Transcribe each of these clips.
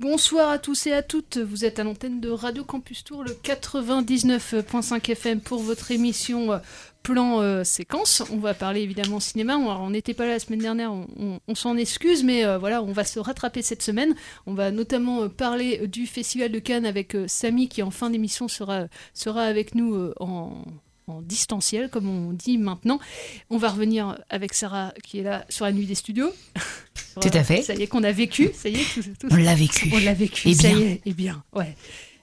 Bonsoir à tous et à toutes, vous êtes à l'antenne de Radio Campus Tour, le 99.5 FM pour votre émission euh, Plan euh, Séquence. On va parler évidemment cinéma, on n'était pas là la semaine dernière, on, s'en excuse, mais euh, voilà, on va se rattraper cette semaine. On va notamment parler du Festival de Cannes avec Samy qui en fin d'émission sera, avec nous en distanciel, comme on dit maintenant. On va revenir avec Sarah qui est là sur la nuit des studios. Tout à euh, fait. Ça y est, qu'on a vécu. Ça y est, tout- tout- On l'a vécu. On l'a vécu. Et ça bien. y est, et bien. Ouais.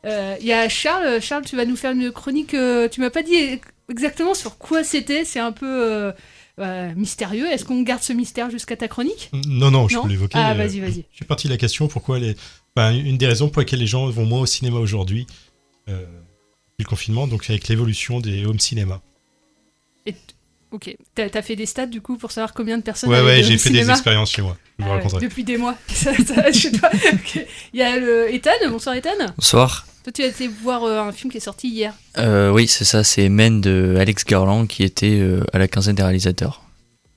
Euh, Il y a Charles. Charles, tu vas nous faire une chronique. euh, tu m'as pas dit exactement sur quoi c'était. C'est un peu euh, euh, mystérieux. Est-ce qu'on garde ce mystère jusqu'à ta chronique Non, non, je peux l'évoquer. Ah, euh, vas-y, vas-y. Je suis parti de la question pourquoi les. enfin, une des raisons pour lesquelles les gens vont moins au cinéma aujourd'hui, euh, depuis le confinement, donc avec l'évolution des home cinéma. Et Ok. T'as as fait des stats du coup pour savoir combien de personnes. Ouais, ouais, j'ai fait des expériences chez moi. Je vous Ah raconterai. Depuis des mois. Ça- ça, chez toi. Il y a le Ethan. Bonsoir Ethan. Bonsoir. Toi, tu as été voir euh, un film qui est sorti hier. Euh, oui, c'est ça, c'est Men de Alex Garland qui était euh, à la quinzaine des réalisateurs.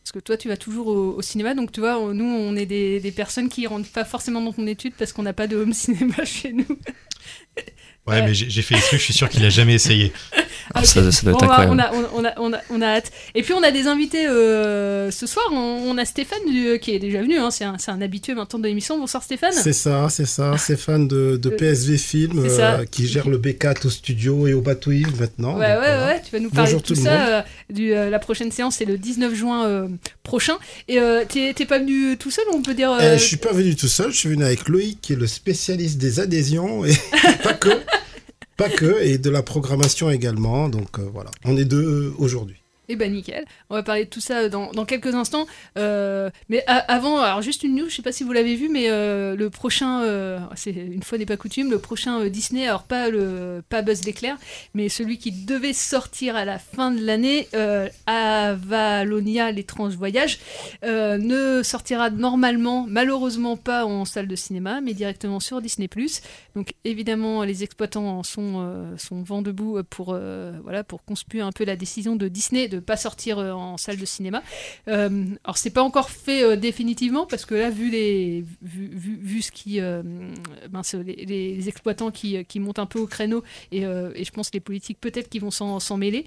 Parce que toi, tu vas toujours au, au cinéma, donc tu vois, nous, on est des, des personnes qui rentrent pas forcément dans ton étude parce qu'on n'a pas de home cinéma chez nous. Ouais, mais j'ai fait des trucs, je suis sûr qu'il a jamais essayé. Ah, ok. Ça- ça doit être on, va- on, a, on, a, on, a, on a hâte. Et puis on a des invités euh, ce soir. On, on a Stéphane du- qui est déjà venu. Hein, c'est un, c'est un habitué maintenant de l'émission. Bonsoir Stéphane. C'est ça, c'est ça. Stéphane de, de PSV Film euh, qui gère le B4 au studio et au bateau Yves maintenant. Ouais, Donc, ouais, voilà. ouais, tu vas nous parler Bonjour de tout, tout le ça. euh, du, euh, la prochaine séance, c'est le 19 juin euh, prochain. Et euh, t'es pas venu tout seul, on peut dire. euh, Eh, je suis pas venu tout seul, je suis venu avec Loïc qui est le spécialiste des adhésions et pas que, pas que, et de la programmation également. Donc euh, voilà, on est deux aujourd'hui. Eh ben nickel, on va parler de tout ça dans, dans quelques instants. Euh, mais avant, alors juste une news, je sais pas si vous l'avez vu, mais euh, le prochain, euh, c'est une fois n'est pas coutume, le prochain euh, Disney, alors pas le pas Buzz l'éclair, mais celui qui devait sortir à la fin de l'année, euh, Avalonia l'étrange voyage, euh, ne sortira normalement, malheureusement pas en salle de cinéma, mais directement sur Disney+. Donc évidemment, les exploitants sont, euh, sont vent debout pour, euh, voilà, pour conspuer un peu la décision de Disney pas sortir euh, en salle de cinéma. Euh, alors c'est pas encore fait euh, définitivement parce que là, vu les, vu, vu, vu ce qui, mince, les, exploitants qui, qui montent un peu au créneau et, et je pense les politiques peut-être qui vont s'en mêler.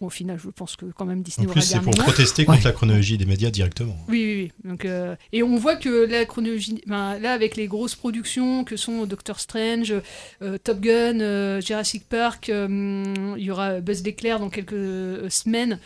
Au final, je pense que quand même Disney En plus, c'est pour mot. protester contre la chronologie des médias directement. Oui, oui, oui. Donc, euh, et on voit que la chronologie, ben, là, avec les grosses productions que sont Doctor Strange, euh, Top Gun, euh, Jurassic Park, il y aura Buzz l'éclair dans quelques semaines,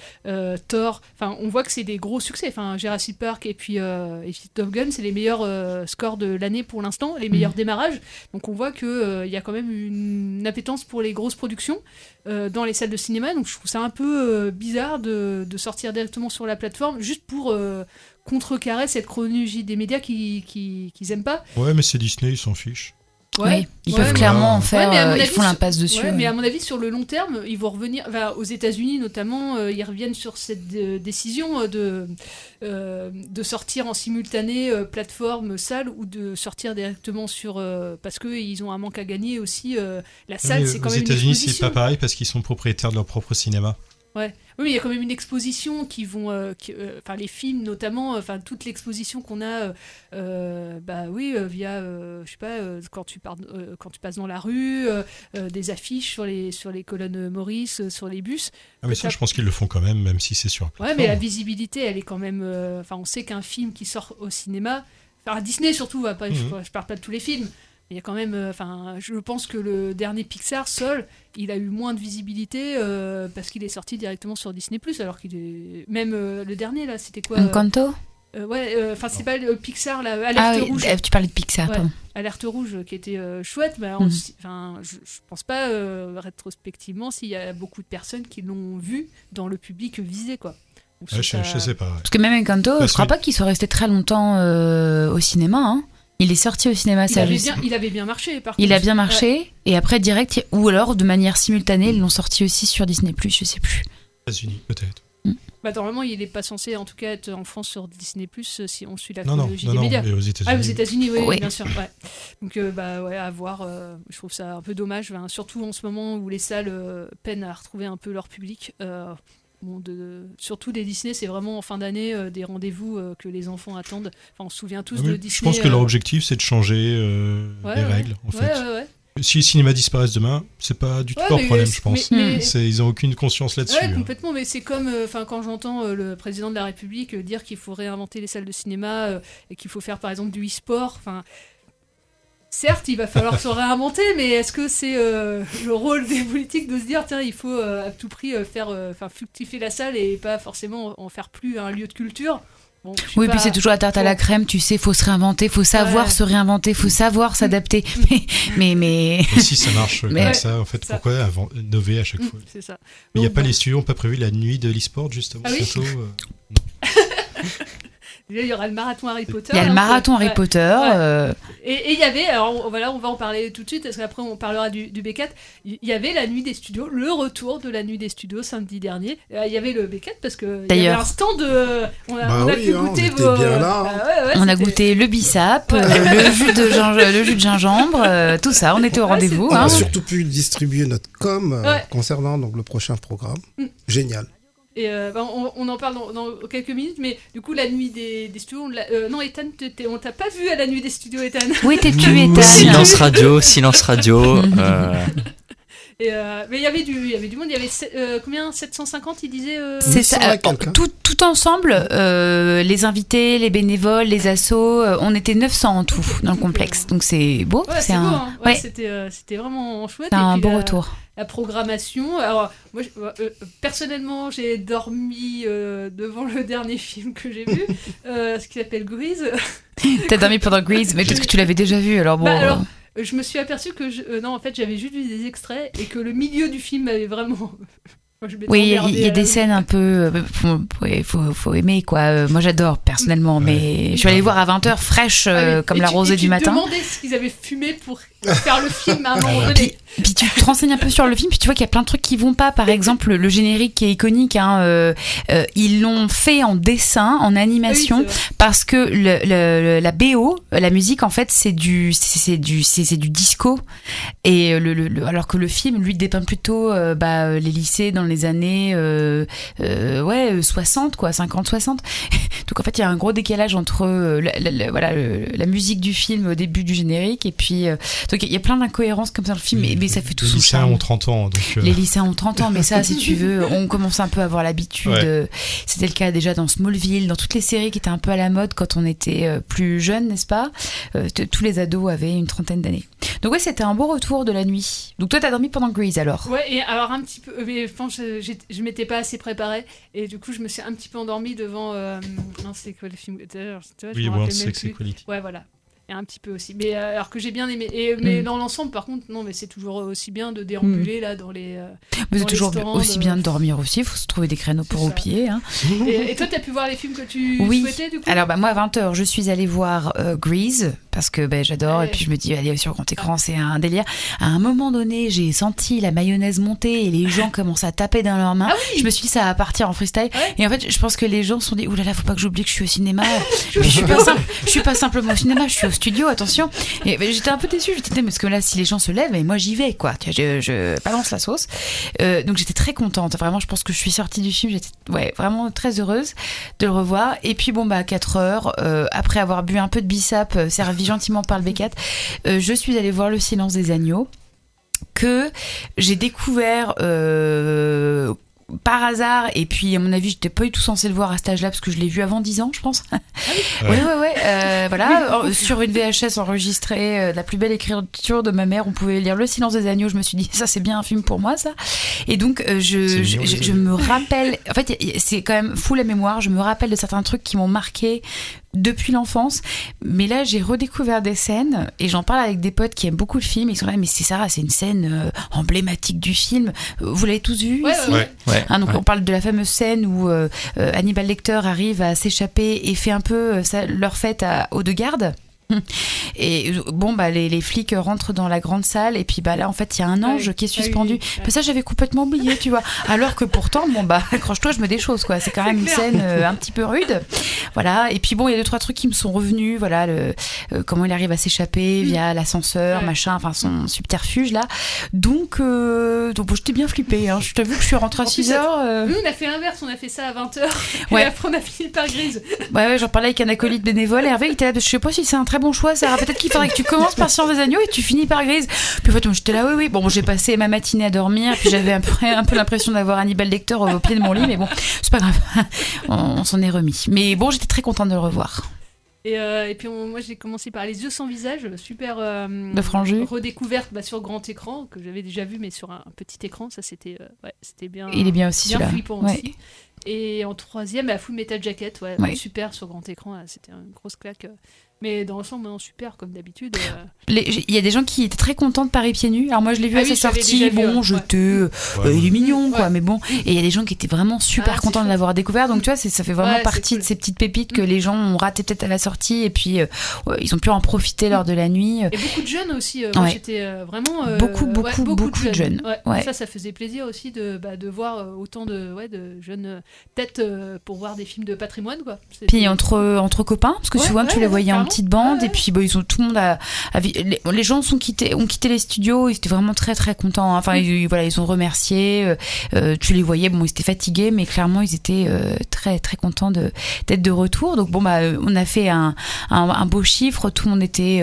Thor. Enfin, on voit que c'est des gros succès. Enfin, Jurassic Park et puis, et puis Top Gun, c'est les meilleurs scores de l'année pour l'instant, les meilleurs démarrages. Donc, on voit que il y a quand même une appétence pour les grosses productions dans les salles de cinéma. Donc, je trouve ça un peu euh, bizarre de, de sortir directement sur la plateforme juste pour euh, contrecarrer cette chronologie des médias qui qui, qu'ils aiment pas. Ouais, mais c'est Disney, ils s'en fichent. Oui, ils Ouais, peuvent clairement en faire, mais à mon euh, ils avis, font sur- l'impasse dessus. ouais, ouais. Mais à mon avis, sur le long terme, ils vont revenir. enfin, aux États-Unis notamment, euh, ils reviennent sur cette euh, décision de euh, de sortir en simultané euh, plateforme salle ou de sortir directement sur euh, parce que ils ont un manque à gagner aussi. euh, la salle, c'est quand aux même une États-Unis, c'est pas pareil parce qu'ils sont propriétaires de leur propre cinéma. Ouais. Oui, il y a quand même une exposition qui vont, euh, qui, euh, enfin les films notamment, euh, enfin toute l'exposition qu'on a, euh, bah oui, via, je sais pas, quand tu pars, quand tu passes dans la rue, des affiches sur les sur les colonnes Maurice, sur les bus. Ah, mais ça, je pense qu'ils le font quand même, même si c'est sur. Ouais, mais la visibilité, elle est quand même. Enfin, on sait qu'un film qui sort au cinéma, enfin Disney surtout, après, je, Mhm. je parle pas de tous les films, il y a quand même. euh, Enfin, je pense que le dernier Pixar, Sol, il a eu moins de visibilité euh, parce qu'il est sorti directement sur Disney alors qu'il est même euh, le dernier là, c'était quoi Encanto euh, Ouais, euh, enfin c'est pas le Pixar là, Alerte Ah oui, rouge. euh, tu parlais de Pixar, Ouais, pardon. Alerte rouge qui était euh, chouette, mais s- enfin, je, je pense pas euh, rétrospectivement s'il y a beaucoup de personnes qui l'ont vu dans le public visé quoi. Donc, Ouais, ça- je, je sais pas. ouais. Parce que même Encanto, Parce je crois que- pas qu'il soit resté très longtemps euh, au cinéma. hein. Il est sorti au cinéma, il ça avait, bien, il avait bien marché, par Il contre. a bien marché, Ouais. et après direct, il- ou alors de manière simultanée, ils l'ont sorti aussi sur Disney+, je sais plus. États-Unis, peut-être. Bah, normalement, il n'est pas censé, en tout cas, être en France sur Disney+, euh, si on suit la Non, non, chronologie non, des non, médias. mais aux États-Unis. Ah, aux États-Unis, oui, Oui. bien sûr. Ouais. Donc, euh, bah, ouais, à voir. euh, je trouve ça un peu dommage, surtout en ce moment où les salles euh, peinent à retrouver un peu leur public. Bon, de, surtout des Disney, c'est vraiment en fin d'année euh, des rendez-vous euh, que les enfants attendent. Enfin, on se souvient tous Ah, de Disney. je pense que leur euh, objectif, c'est de changer ouais, les ouais. règles, en Ouais, fait. Si les cinémas disparaissent demain, c'est pas du tout leur problème, je pense. mais- mais- C'est- Ils ont aucune conscience là-dessus. Ouais, hein. complètement, mais c'est comme enfin quand j'entends le président de la République dire qu'il faut réinventer les salles de cinéma et qu'il faut faire par exemple du e-sport. Enfin, certes, il va falloir se réinventer, mais est-ce que c'est euh, le rôle des politiques de se dire tiens, il faut euh, à tout prix euh, faire, euh, enfin, fructifier la salle et pas forcément en faire plus un lieu de culture? Bon, Oui, pas- puis c'est toujours la tarte à la crème, tu sais, faut se réinventer, faut savoir Ouais. se réinventer, faut savoir s'adapter. Mais, mais, mais... Et si ça marche Mais- comme ça, en fait, ça. pourquoi avant- innover à chaque Mm, fois? c'est ça. Mais il n'y a pas bon. les studios, pas prévu la nuit de l'e-sport justement Ah oui euh, il y aura le marathon Harry Potter. Il y a le hein, marathon ouais. Harry Potter. Ouais. euh, Et il y avait, alors on- voilà, on va en parler tout de suite, parce qu'après on parlera du, du B4. Il y avait la nuit des studios, le retour de la nuit des studios samedi dernier. Euh, Il y avait le B4 parce que il y avait D'ailleurs. un stand de. On a, Bah on a oui, pu hein, on goûter était vos. bien là, hein. Ah ouais, ouais, on a goûté le bissap, euh, le, jus de ginge- le jus de gingembre, euh, tout ça, on était au rendez-vous. On hein. a surtout pu distribuer notre com Ouais. concernant donc le prochain programme. Mm. Génial. Et euh, ben, on, on en parle dans, dans quelques minutes, mais du coup, la nuit des, des studios, on l'a- euh, non, Ethan, on t'a pas vu à la nuit des studios, Ethan. Où étais-tu, Ethan Silence radio, silence radio. euh, Et, euh, mais il y avait du, il y avait du monde, il y avait euh, combien? 750, il disait. euh, C'est ça, euh, tout, tout ensemble, euh, les invités, les bénévoles, les assos, euh, on était 900 en tout dans le complexe. Donc c'est beau, Ouais, c'est c'est beau, un, hein. Ouais, ouais, c'était euh, c'était vraiment chouette. c'est un puis beau la- retour. La programmation. Alors, moi, je- euh, personnellement, j'ai dormi euh, devant le dernier film que j'ai vu, euh, ce qui s'appelle Grease. T'as dormi pendant Grease, mais peut-être que tu l'avais déjà vu, alors bon. Bah, alors, je me suis aperçu que je- euh, non, en fait, j'avais juste vu des extraits et que le milieu du film avait vraiment. Moi, je Oui, il y, il a la- des scènes un peu. euh, faut, ouais, faut, faut aimer, quoi. Euh, moi, j'adore, personnellement, mais je suis allée voir à 20h fraîche, euh, Ah oui. comme Et la tu- rosée et du tu te matin. demandais ce qu'ils avaient fumé pour faire le film à un moment donné. Puis, puis tu te renseignes un peu sur le film, puis tu vois qu'il y a plein de trucs qui vont pas. Par exemple, le générique qui est iconique, hein, euh, euh, ils l'ont fait en dessin, en animation, Oui, parce que le, le- la BO, la musique, en fait, c'est du, c'est du, c'est du disco. Et le, le- le- alors que le film, lui, dépeint plutôt euh, bah, les lycées dans les années euh, euh, ouais, 60, quoi, 50, 60. Donc en fait, il y a un gros décalage entre euh, la, la- la- voilà, la musique du film au début du générique, et puis. Euh, donc il y a plein d'incohérences comme ça dans le film, mais, mais ça fait tout les son lycéens charme. ont 30 ans, donc. euh, Les lycéens ont 30 ans, mais ça, si tu veux, on commence un peu à avoir l'habitude. Ouais. Euh, C'était le cas déjà dans Smallville, dans toutes les séries qui étaient un peu à la mode quand on était euh, plus jeune, n'est-ce pas? Euh, Tous les ados avaient une trentaine d'années. Donc ouais, c'était un beau retour de la nuit. Donc toi, t'as dormi pendant Grease alors? Ouais, et alors un petit peu, euh, mais franchement, je, j'ai- je m'étais pas assez préparée, et du coup, je me suis un petit peu endormie devant. euh, non, c'est quoi le film D'ailleurs, tu vois, je Oui, me World Sex plus. Equality. Ouais, voilà. Un petit peu aussi. Mais euh, alors que j'ai bien aimé. Et, mais Mm. dans l'ensemble, par contre, non, mais c'est toujours aussi bien de déambuler là dans les. euh, Mais c'est toujours aussi euh. bien de dormir aussi, il faut se trouver des créneaux pour au pied. Hein. Et, et toi, t'as pu voir les films que tu Oui. souhaitais du coup? Alors bah moi à 20h, je suis allée voir euh, Grease parce que ben, j'adore Ouais. et puis je me dis allez sur grand écran, c'est un délire. À un moment donné, j'ai senti la mayonnaise monter et les gens commencent à taper dans leurs mains. Je me suis dit ça va partir en freestyle et en fait, je pense que les gens se sont dit oulala, faut pas que j'oublie que je suis au cinéma. Je suis pas je suis pas simplement au cinéma, je suis au studio, attention. Ben, j'étais un peu déçue, j'étais parce que là, si les gens se lèvent, et moi j'y vais, quoi. Tu vois, Je, balance la sauce. Euh, donc j'étais très contente. Vraiment, je pense que je suis sortie du film, j'étais ouais, vraiment très heureuse de le revoir. Et puis bon, bah, à 4 heures, euh, après avoir bu un peu de bissap, euh, servi gentiment par le B4, euh, je suis allée voir Le Silence des Agneaux que j'ai découvert par hasard et puis à mon avis j'étais pas du tout censée le voir à cet âge-là parce que je l'ai vu avant 10 ans je pense. Ouais ouais. ouais euh, voilà euh, sur une VHS enregistrée euh, la plus belle écriture de ma mère on pouvait lire Le Silence des Agneaux je me suis dit ça c'est bien un film pour moi ça. Et donc euh, je, je, je- me rappelle en fait c'est quand même fou la mémoire je me rappelle de certains trucs qui m'ont marqué depuis l'enfance. Mais là, j'ai redécouvert des scènes et j'en parle avec des potes qui aiment beaucoup le film. Ils sont là, mais c'est Sarah, c'est une scène euh, emblématique du film. Euh, Vous l'avez tous vu Ouais, ici ouais, ouais. Ouais, Hein, donc ouais. on parle de la fameuse scène où euh, euh, Hannibal Lecter arrive à s'échapper et fait un peu euh, ça- leur fête à, aux deux gardes. Et bon, bah, les, les flics rentrent dans la grande salle, et puis bah, là, en fait, il y a un ange Ouais. qui est Ah oui, suspendu. oui. Bah, ça, j'avais complètement oublié, tu vois. Alors que pourtant, bon, bah, accroche-toi, je me des choses, quoi. C'est quand même une clair. scène euh, un petit peu rude. Voilà. Et puis bon, il y a deux, trois trucs qui me sont revenus. Voilà, le, euh, comment il arrive à s'échapper via l'ascenseur, Mm. Ouais. machin, enfin, son subterfuge, là. Donc, euh, donc bon, j'étais bien flippée. Hein. Je t'avoue que je suis rentrée à En 6 plus, heures. euh, Nous, on a fait l'inverse, on a fait ça à 20h. Ouais. Et après, on a fini par grise. Ouais, ouais, j'en parlais avec un acolyte bénévole. Hervé, il était là, je sais pas si c'est un très bon choix, Sarah. Peut-être qu'il faudrait que tu commences par Science des Agneaux et tu finis par Grise. Puis en fait, j'étais là, oui, oui. Bon, j'ai passé ma matinée à dormir, puis j'avais un peu, un peu l'impression d'avoir Hannibal Lecter au, au pied de mon lit, mais bon, c'est pas grave. On, on s'en est remis. Mais bon, j'étais très contente de le revoir. Et, euh, et puis on- moi j'ai commencé par Les yeux sans visage, super euh, De redécouverte bah, sur grand écran que j'avais déjà vu mais sur un, un petit écran, ça c'était euh, ouais, c'était bien. Il est bien aussi, bien flippant Ouais. aussi. Et en troisième, la Full Metal Jacket, ouais, super sur grand écran, là, c'était une grosse claque. euh. Mais dans l'ensemble, non, super comme d'habitude. euh. Il y a des gens qui étaient très contents de Paris pieds nus. Alors moi, je l'ai vu Ah à oui, sa je sortie. bon, ouais. euh, Ouais. il est mignon, quoi. Mais bon, et il y a des gens qui étaient vraiment super Ah, contents de l'avoir découvert. Donc tu vois, ça fait vraiment partie cool. de ces petites pépites que les gens ont raté peut-être à la sortie et puis euh, ils ont pu en profiter lors de la nuit. Et beaucoup de jeunes aussi. euh, moi, j'étais euh, vraiment. euh, Beaucoup, ouais, beaucoup, beaucoup de jeunes. Ouais. Ouais. Ça, ça faisait plaisir aussi de, bah, de voir euh, autant de, ouais, de jeunes têtes euh, pour voir des films de patrimoine. Quoi. Puis entre, entre copains, parce que Ouais, souvent ouais, tu les voyais en petite bande, et puis bah, ils ont, tout le monde a, les, les gens sont quittés, ont quitté les studios, ils étaient vraiment très très contents. hein. Enfin, ils, voilà, ils ont remercié, euh, euh, tu les voyais, bon, ils étaient fatigués, mais clairement ils étaient euh, très très contents de d'être de retour. Donc bon, bah, on a fait un, un, un beau chiffre, tout le monde était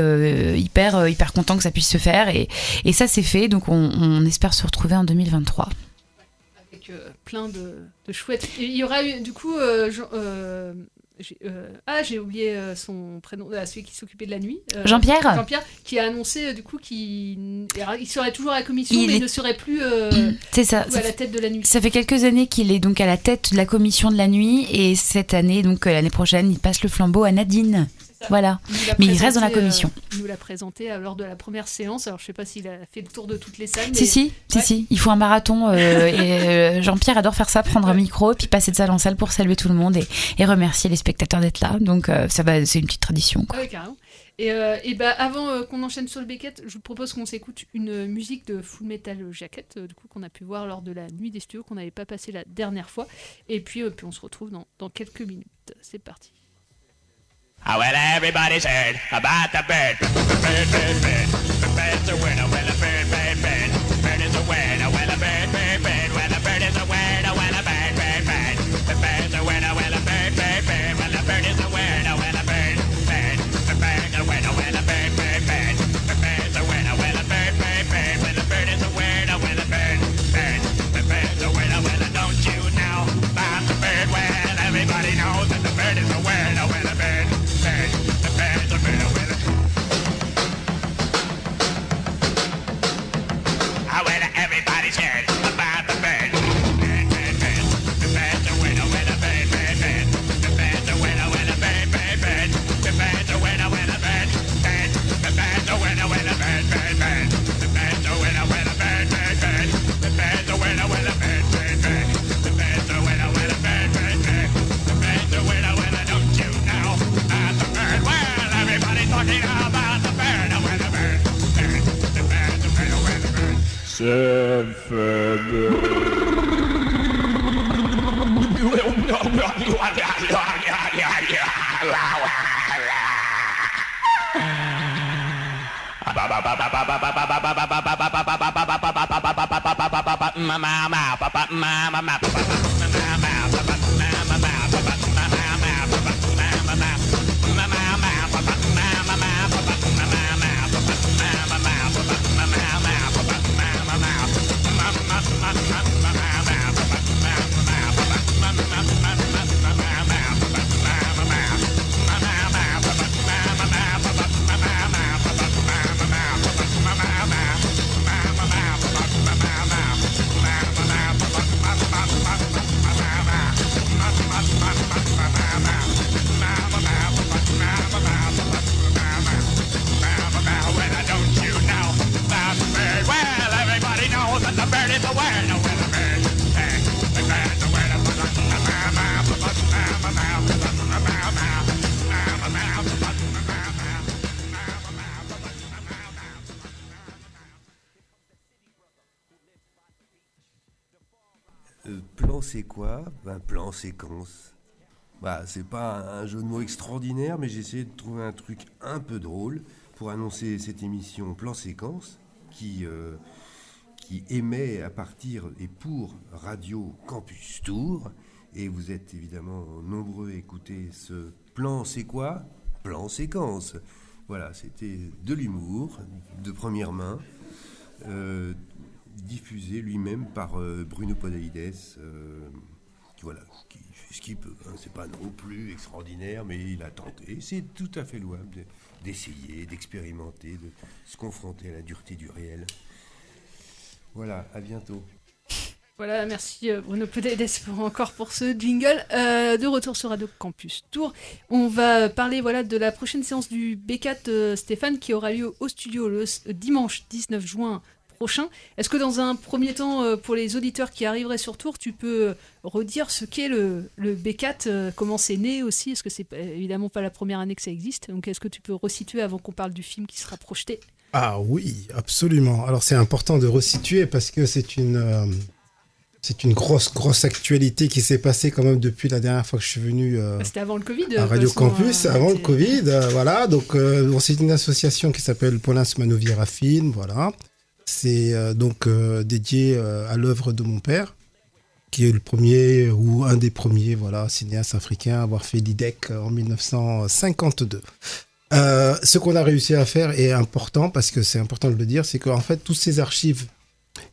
hyper hyper content que ça puisse se faire, et, et ça c'est fait. Donc on, on espère se retrouver en 2023. Plein de, de chouettes. Et il y aura eu, du coup, euh, Jean- euh, euh, ah, j'ai oublié son prénom, ah, celui qui s'occupait de la nuit. euh, Jean-Pierre Jean-Pierre, qui a annoncé euh, du coup qu'il il serait toujours à la commission, Il mais est- il ne serait plus C'est ça. à la tête de la nuit. Ça fait quelques années qu'il est donc à la tête de la commission de la nuit et cette année, donc l'année prochaine, il passe le flambeau à Nadine. Voilà. Mais il reste dans la présenté, euh, commission. il nous l'a présenté euh, lors de la première séance. Alors je sais pas s'il a fait le tour de toutes les salles. Si, mais- si, si, Ouais. si, il faut un marathon euh, et Jean-Pierre adore faire ça, prendre un micro, puis passer de salle en salle pour saluer tout le monde et, et remercier les spectateurs d'être là. Donc euh, ça va, c'est une petite tradition. Quoi. Ouais, carrément. Et, et bah, avant qu'on enchaîne sur le Beckett, je vous propose qu'on s'écoute une musique de Full Metal Jacket, du coup qu'on a pu voir lors de la nuit des studios qu'on n'avait pas passé la dernière fois. Et puis, puis on se retrouve dans, dans quelques minutes. C'est parti. Ah, well, everybody's heard about the bird. Bird, bird, bird. The bird's a winner. Well, a bird, bird, bird. Bird is a winner. Well, a bird, bird, bird. Well, a bird is a winner. Well, a bird, bird, bird. The bird's a winner. Well, Mama, mama, papa, mama, mama, papa, mama. Bah, c'est pas un, jeu de mots extraordinaire, mais j'ai essayé de trouver un truc un peu drôle pour annoncer cette émission Plan Séquence qui, euh, qui émet à partir et pour Radio Campus Tour. Et vous êtes évidemment nombreux à écouter ce plan c'est quoi? Plan séquence. Voilà, c'était de l'humour, de première main, euh, diffusé lui-même par euh, Bruno Podalides, voilà, ce qu'il peut. hein. C'est pas non plus extraordinaire, mais il a tenté. C'est tout à fait louable de- d'essayer, d'expérimenter, de se confronter à la dureté du réel. Voilà, à bientôt. Voilà, merci euh, Bruno Podalides pour encore pour ce jingle. Euh, de retour sur Radio Campus Tour, on va parler voilà de la prochaine séance du B4 euh, Stéphane qui aura lieu au studio le dimanche 19 juin prochain. Est-ce que dans un premier temps, euh, pour les auditeurs qui arriveraient sur Tour, tu peux euh, redire ce qu'est le, le B4, euh, comment c'est né aussi? Est-ce que c'est évidemment pas la première année que ça existe? Donc est-ce que tu peux resituer avant qu'on parle du film qui sera projeté? Ah oui, absolument. Alors c'est important de resituer parce que c'est une, euh, c'est une grosse, grosse actualité qui s'est passée quand même depuis la dernière fois que je suis venu euh, C'était avant le Covid à Radio Campus, euh, avant le Covid. voilà, donc c'est une association qui s'appelle Paulin Manoviera Film. Voilà, c'est euh, donc euh, dédié euh, à l'œuvre de mon père, qui est le premier ou un des premiers, voilà, cinéastes africains à avoir fait l'IDEC en 1952. Euh, ce qu'on a réussi à faire est important parce que c'est important de le dire, c'est qu'en fait tous ces archives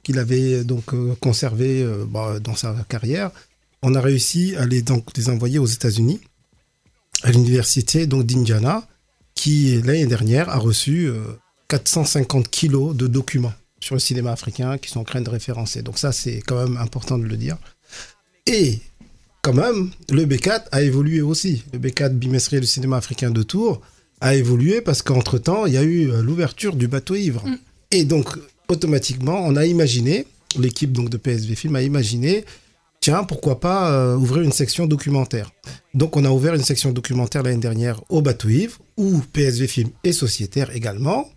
qu'il avait donc conservées bah, dans sa carrière, on a réussi à les, donc, envoyer aux États-Unis à l'université d'Indiana, qui l'année dernière a reçu euh, 450 kilos de documents sur le cinéma africain qui sont en train de référencer. Donc ça c'est quand même important de le dire. Et quand même, le B4 a évolué aussi. Le B4 bimestriel du cinéma africain de Tours a évolué parce qu'entre-temps, il y a eu euh, l'ouverture du bateau ivre. Et donc, automatiquement, on a imaginé, l'équipe donc de PSV Film a imaginé, tiens, pourquoi pas euh, ouvrir une section documentaire. Donc, on a ouvert une section documentaire l'année dernière au bateau ivre, où PSV Film est sociétaire également.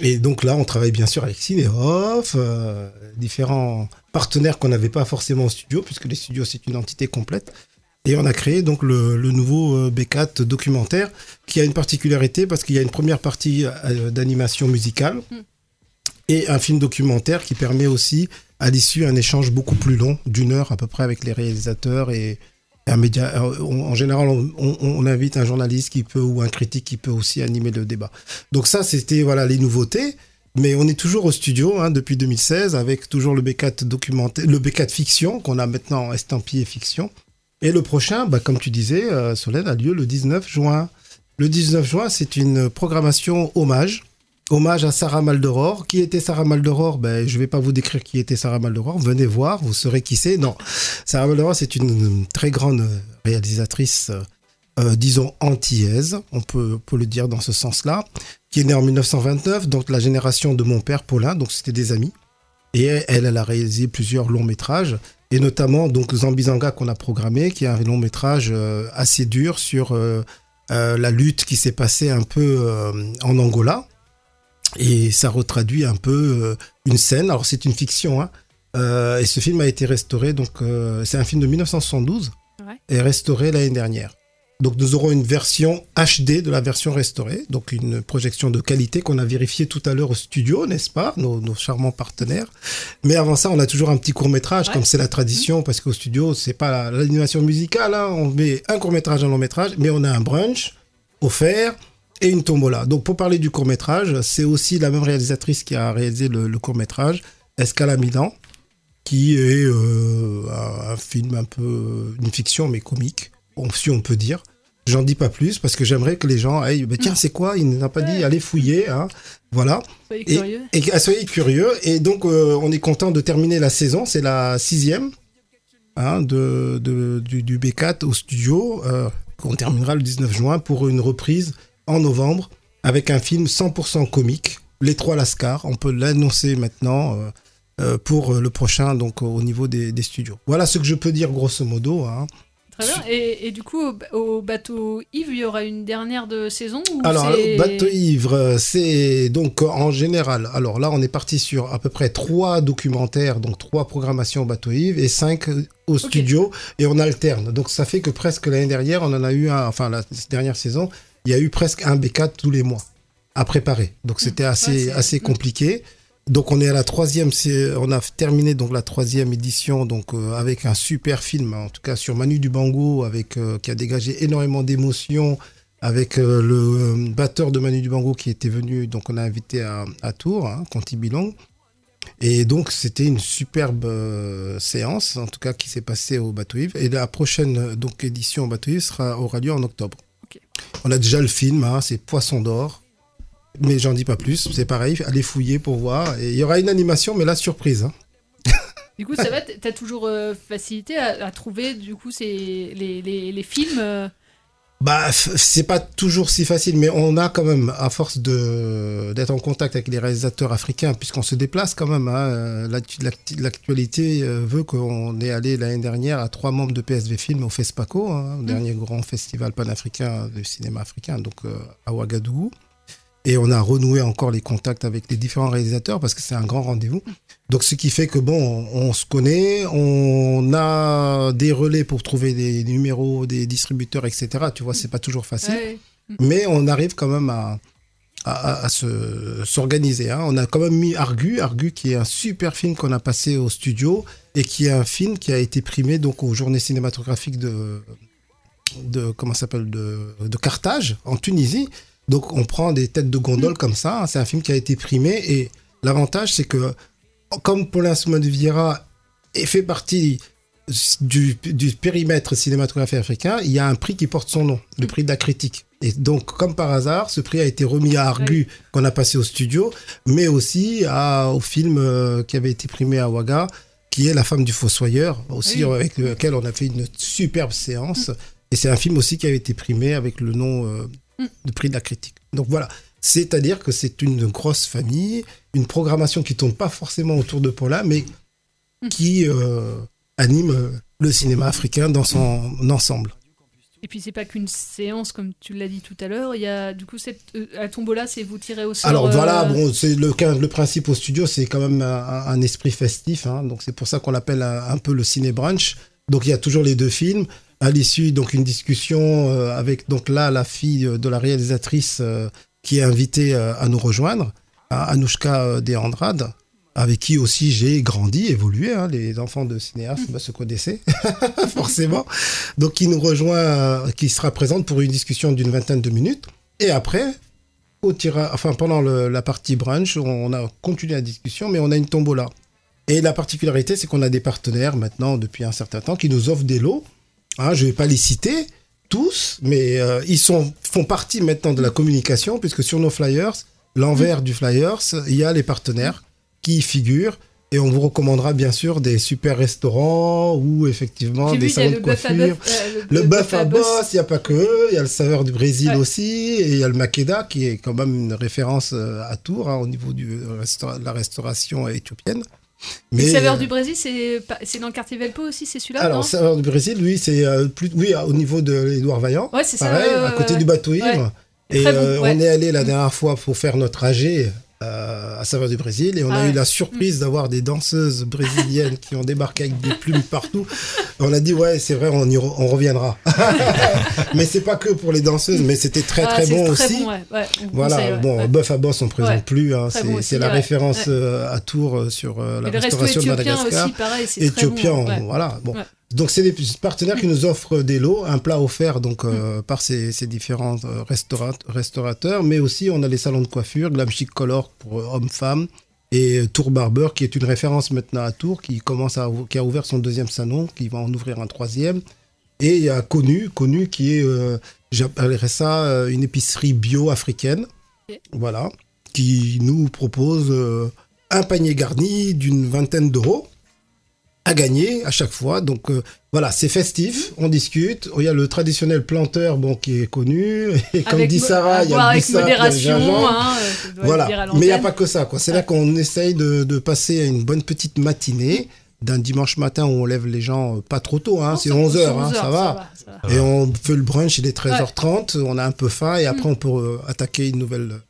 Et donc là, on travaille bien sûr avec Cinéoff, euh, différents partenaires qu'on n'avait pas forcément au studio, puisque les studios, c'est une entité complète. Et on a créé donc le, le nouveau euh, B4 documentaire, qui a une particularité parce qu'il y a une première partie euh, d'animation musicale et un film documentaire qui permet aussi, à l'issue, un échange beaucoup plus long, d'une heure à peu près, avec les réalisateurs et euh, en général, on, invite un journaliste qui peut ou un critique qui peut aussi animer le débat. Donc ça, c'était voilà les nouveautés. Mais on est toujours au studio hein, depuis 2016 avec toujours le B4 documentaire, le B4 fiction qu'on a maintenant estampillé fiction. Et le prochain, bah, comme tu disais, euh, Solène, a lieu le 19 juin. Le 19 juin, c'est une programmation hommage. Hommage à Sarah Maldoror. Qui était Sarah Maldoror? Ben, Je ne vais pas vous décrire qui était Sarah Maldoror. Venez voir, vous saurez qui c'est. Non, Sarah Maldoror, c'est une, très grande réalisatrice, euh, euh, disons, antillaise, on peut, on peut le dire dans ce sens-là, qui est née en 1929, donc la génération de mon père Paulin, donc c'était des amis. Et elle, elle a réalisé plusieurs longs métrages, et notamment donc Zambizanga qu'on a programmé, qui est un long métrage euh, assez dur sur la lutte qui s'est passée un peu en Angola. Et ça retraduit un peu euh, une scène. Alors c'est une fiction, hein. Euh, et ce film a été restauré. Donc euh, c'est un film de 1972 Ouais. et restauré l'année dernière. Donc nous aurons une version HD de la version restaurée, donc une projection de qualité qu'on a vérifiée tout à l'heure au studio, n'est-ce pas, nos, nos, charmants partenaires. Mais avant ça, on a toujours un petit court métrage, ouais. comme c'est la tradition, parce qu'au studio, c'est pas l'animation musicale, hein. on met un court métrage, un long métrage, mais on a un brunch offert et une tombola. Donc pour parler du court métrage, c'est aussi la même réalisatrice qui a réalisé le, le court métrage, Escala Milan, qui est euh, un, un film un peu une fiction mais comique si on peut dire. J'en dis pas plus parce que j'aimerais que les gens aillent. Bah, tiens, c'est quoi? Il n'a pas dit allez fouiller. Hein. Voilà. Soyez curieux. Et, et, soyez curieux. Et donc, euh, on est content de terminer la saison. C'est la sixième hein, de, de, du, du, B4 au studio. Euh, qu'on terminera le 19 juin pour une reprise en novembre avec un film 100% comique, Les Trois Lascars. On peut l'annoncer maintenant. Euh, pour le prochain, donc au niveau des, des, studios. Voilà ce que je peux dire grosso modo. Hein. Très bien. Et, et, du coup, au, au, bateau ivre, il y aura une dernière de saison Alors, le bateau ivre, c'est donc en général. Alors là, on est parti sur à peu près trois documentaires, donc trois programmations au bateau ivre et cinq au okay. studio, et on alterne. Donc ça fait que presque l'année dernière, on en a eu un, enfin la dernière saison, il y a eu presque un B4 tous les mois à préparer. Donc c'était assez, ouais, assez compliqué. Donc on est à la troisième, on a terminé donc la troisième édition donc euh, avec un super film, en tout cas sur Manu Dubango, avec euh, qui a dégagé énormément d'émotions, avec euh, le batteur de Manu Dubango qui était venu, donc on a invité à, à Tours, hein, Conti Bilong. Et donc c'était une superbe séance, en tout cas qui s'est passée au Bateau Yves. Et la prochaine donc édition au Bateau Yves sera aura lieu en octobre. On a déjà le film, hein, c'est Poisson d'or mais j'en dis pas plus. C'est pareil, allez fouiller pour voir. Il y aura une animation, mais là, surprise. Hein. Du coup, ça va, t'as toujours euh, facilité à, trouver du coup les films euh... Bah, c'est pas toujours si facile, mais on a quand même, à force de d'être en contact avec les réalisateurs africains, puisqu'on se déplace quand même. Hein, L'actualité euh, veut qu'on est allé l'année dernière à trois membres de PSV Film au FESPACO, hein, mmh. dernier grand festival panafricain de cinéma africain, donc euh, à Ouagadougou. Et on a renoué encore les contacts avec les différents réalisateurs parce que c'est un grand rendez-vous. Donc, ce qui fait que bon, on, on, se connaît, on a des relais pour trouver des numéros, des distributeurs, etc. Tu vois, c'est pas toujours facile. Ouais. Mais on arrive quand même à, à, à se, s'organiser. Hein. On a quand même mis Argu, Argu qui est un super film qu'on a passé au studio et qui est un film qui a été primé donc aux journées cinématographiques de, de comment s'appelle de, de Carthage en Tunisie. Donc on prend des têtes de gondole mmh. comme ça. C'est un film qui a été primé et l'avantage c'est que comme Paulin Souman de Vieira fait partie du, du, périmètre cinématographique africain, il y a un prix qui porte son nom, le prix de la critique. Et donc, comme par hasard, ce prix a été remis à Argu, oui. qu'on a passé au studio, mais aussi à, au film euh, qui avait été primé à Ouaga, qui est La femme du fossoyeur, aussi oui. avec lequel on a fait une superbe séance. Mmh. Et c'est un film aussi qui avait été primé avec le nom euh, de prix de la critique. Donc voilà, c'est-à-dire que c'est une grosse famille, une programmation qui tourne pas forcément autour de Paula, mais qui euh, anime le cinéma africain dans son ensemble. Et puis c'est pas qu'une séance comme tu l'as dit tout à l'heure, il y a du coup cette euh, à tombola c'est vous tirez au sort. Alors euh... voilà, bon c'est le le principe au studio, c'est quand même un, un esprit festif hein, donc c'est pour ça qu'on l'appelle un, un, peu le ciné brunch. Donc il y a toujours les deux films à l'issue donc une discussion euh, avec donc là la fille de la réalisatrice euh, qui est invitée euh, à nous rejoindre, Anouchka De Andrade, avec qui aussi j'ai grandi, évolué. Hein, les enfants de cinéastes bah, se connaissaient forcément. Donc qui nous rejoint, qui sera présente pour une discussion d'une vingtaine de minutes. Et après, au tira, enfin pendant la partie brunch, on a continué la discussion, mais on a une tombola. Et la particularité, c'est qu'on a des partenaires maintenant depuis un certain temps qui nous offrent des lots Hein, je ne vais pas les citer tous, mais euh, ils sont, font partie maintenant de la communication, puisque sur nos flyers, l'envers mmh. du flyers, il y a les partenaires qui y figurent. Et on vous recommandera bien sûr des super restaurants ou effectivement des salons de coiffure. Euh, le bœuf à boss, il n'y a pas que eux, il y a le saveur du Brésil ouais. aussi, et il y a le Makeda qui est quand même une référence euh, à Tours hein, au niveau de la restauration éthiopienne. Mais le saveur euh, du Brésil, c'est dans le quartier Velpo aussi, c'est celui-là Alors, saveur du Brésil, lui, c'est euh, plus oui, au niveau de l'Édouard Vaillant. Ouais, c'est ça. Pareil, euh, à côté du bateau ivre. Ouais. Et bon, on est allé la dernière fois pour faire notre AG euh, à saveur du Brésil et on Ah a ouais. eu la surprise d'avoir des danseuses brésiliennes qui ont débarqué avec des plumes partout. On a dit ouais c'est vrai on y re- on reviendra. mais c'est pas que pour les danseuses mais c'était très Ah, très bon très aussi. bon, ouais, ouais, voilà conseille, bon bœuf à boss on présente plus hein, c'est bon la référence euh, à Tours euh, sur euh, la Et restauration de Madagascar. aussi, pareil, Éthiopien bon, voilà bon. Donc c'est des partenaires qui nous offrent des lots, un plat offert donc Mm. euh, par ces, ces différents euh, restaura- restaurateurs, mais aussi on a les salons de coiffure, Glam Chic Color pour euh, hommes-femmes et Tour Barber qui est une référence maintenant à Tours, qui commence à qui a ouvert son deuxième salon, qui va en ouvrir un troisième. Et il y a Connu, Connu qui est, euh, j'appellerais ça une épicerie bio africaine, voilà, qui nous propose euh, un panier garni d'une vingtaine d'euros à gagner à chaque fois. Donc euh, voilà, c'est festif, on discute. Il y a le traditionnel planteur bon, qui est connu. Et comme Avec dit Sarah, il y a le bissap, il y a modération, hein, euh, voilà, mais il n'y a pas que ça. quoi. C'est là qu'on essaye de, de passer à une bonne petite matinée d'un dimanche matin où on lève les gens euh, pas trop tôt, hein, c'est 11h, c'est hein, 11 ça, heures, va. ça. Et on fait le brunch, il est 13h30, on a un peu faim et après on peut attaquer une nouvelle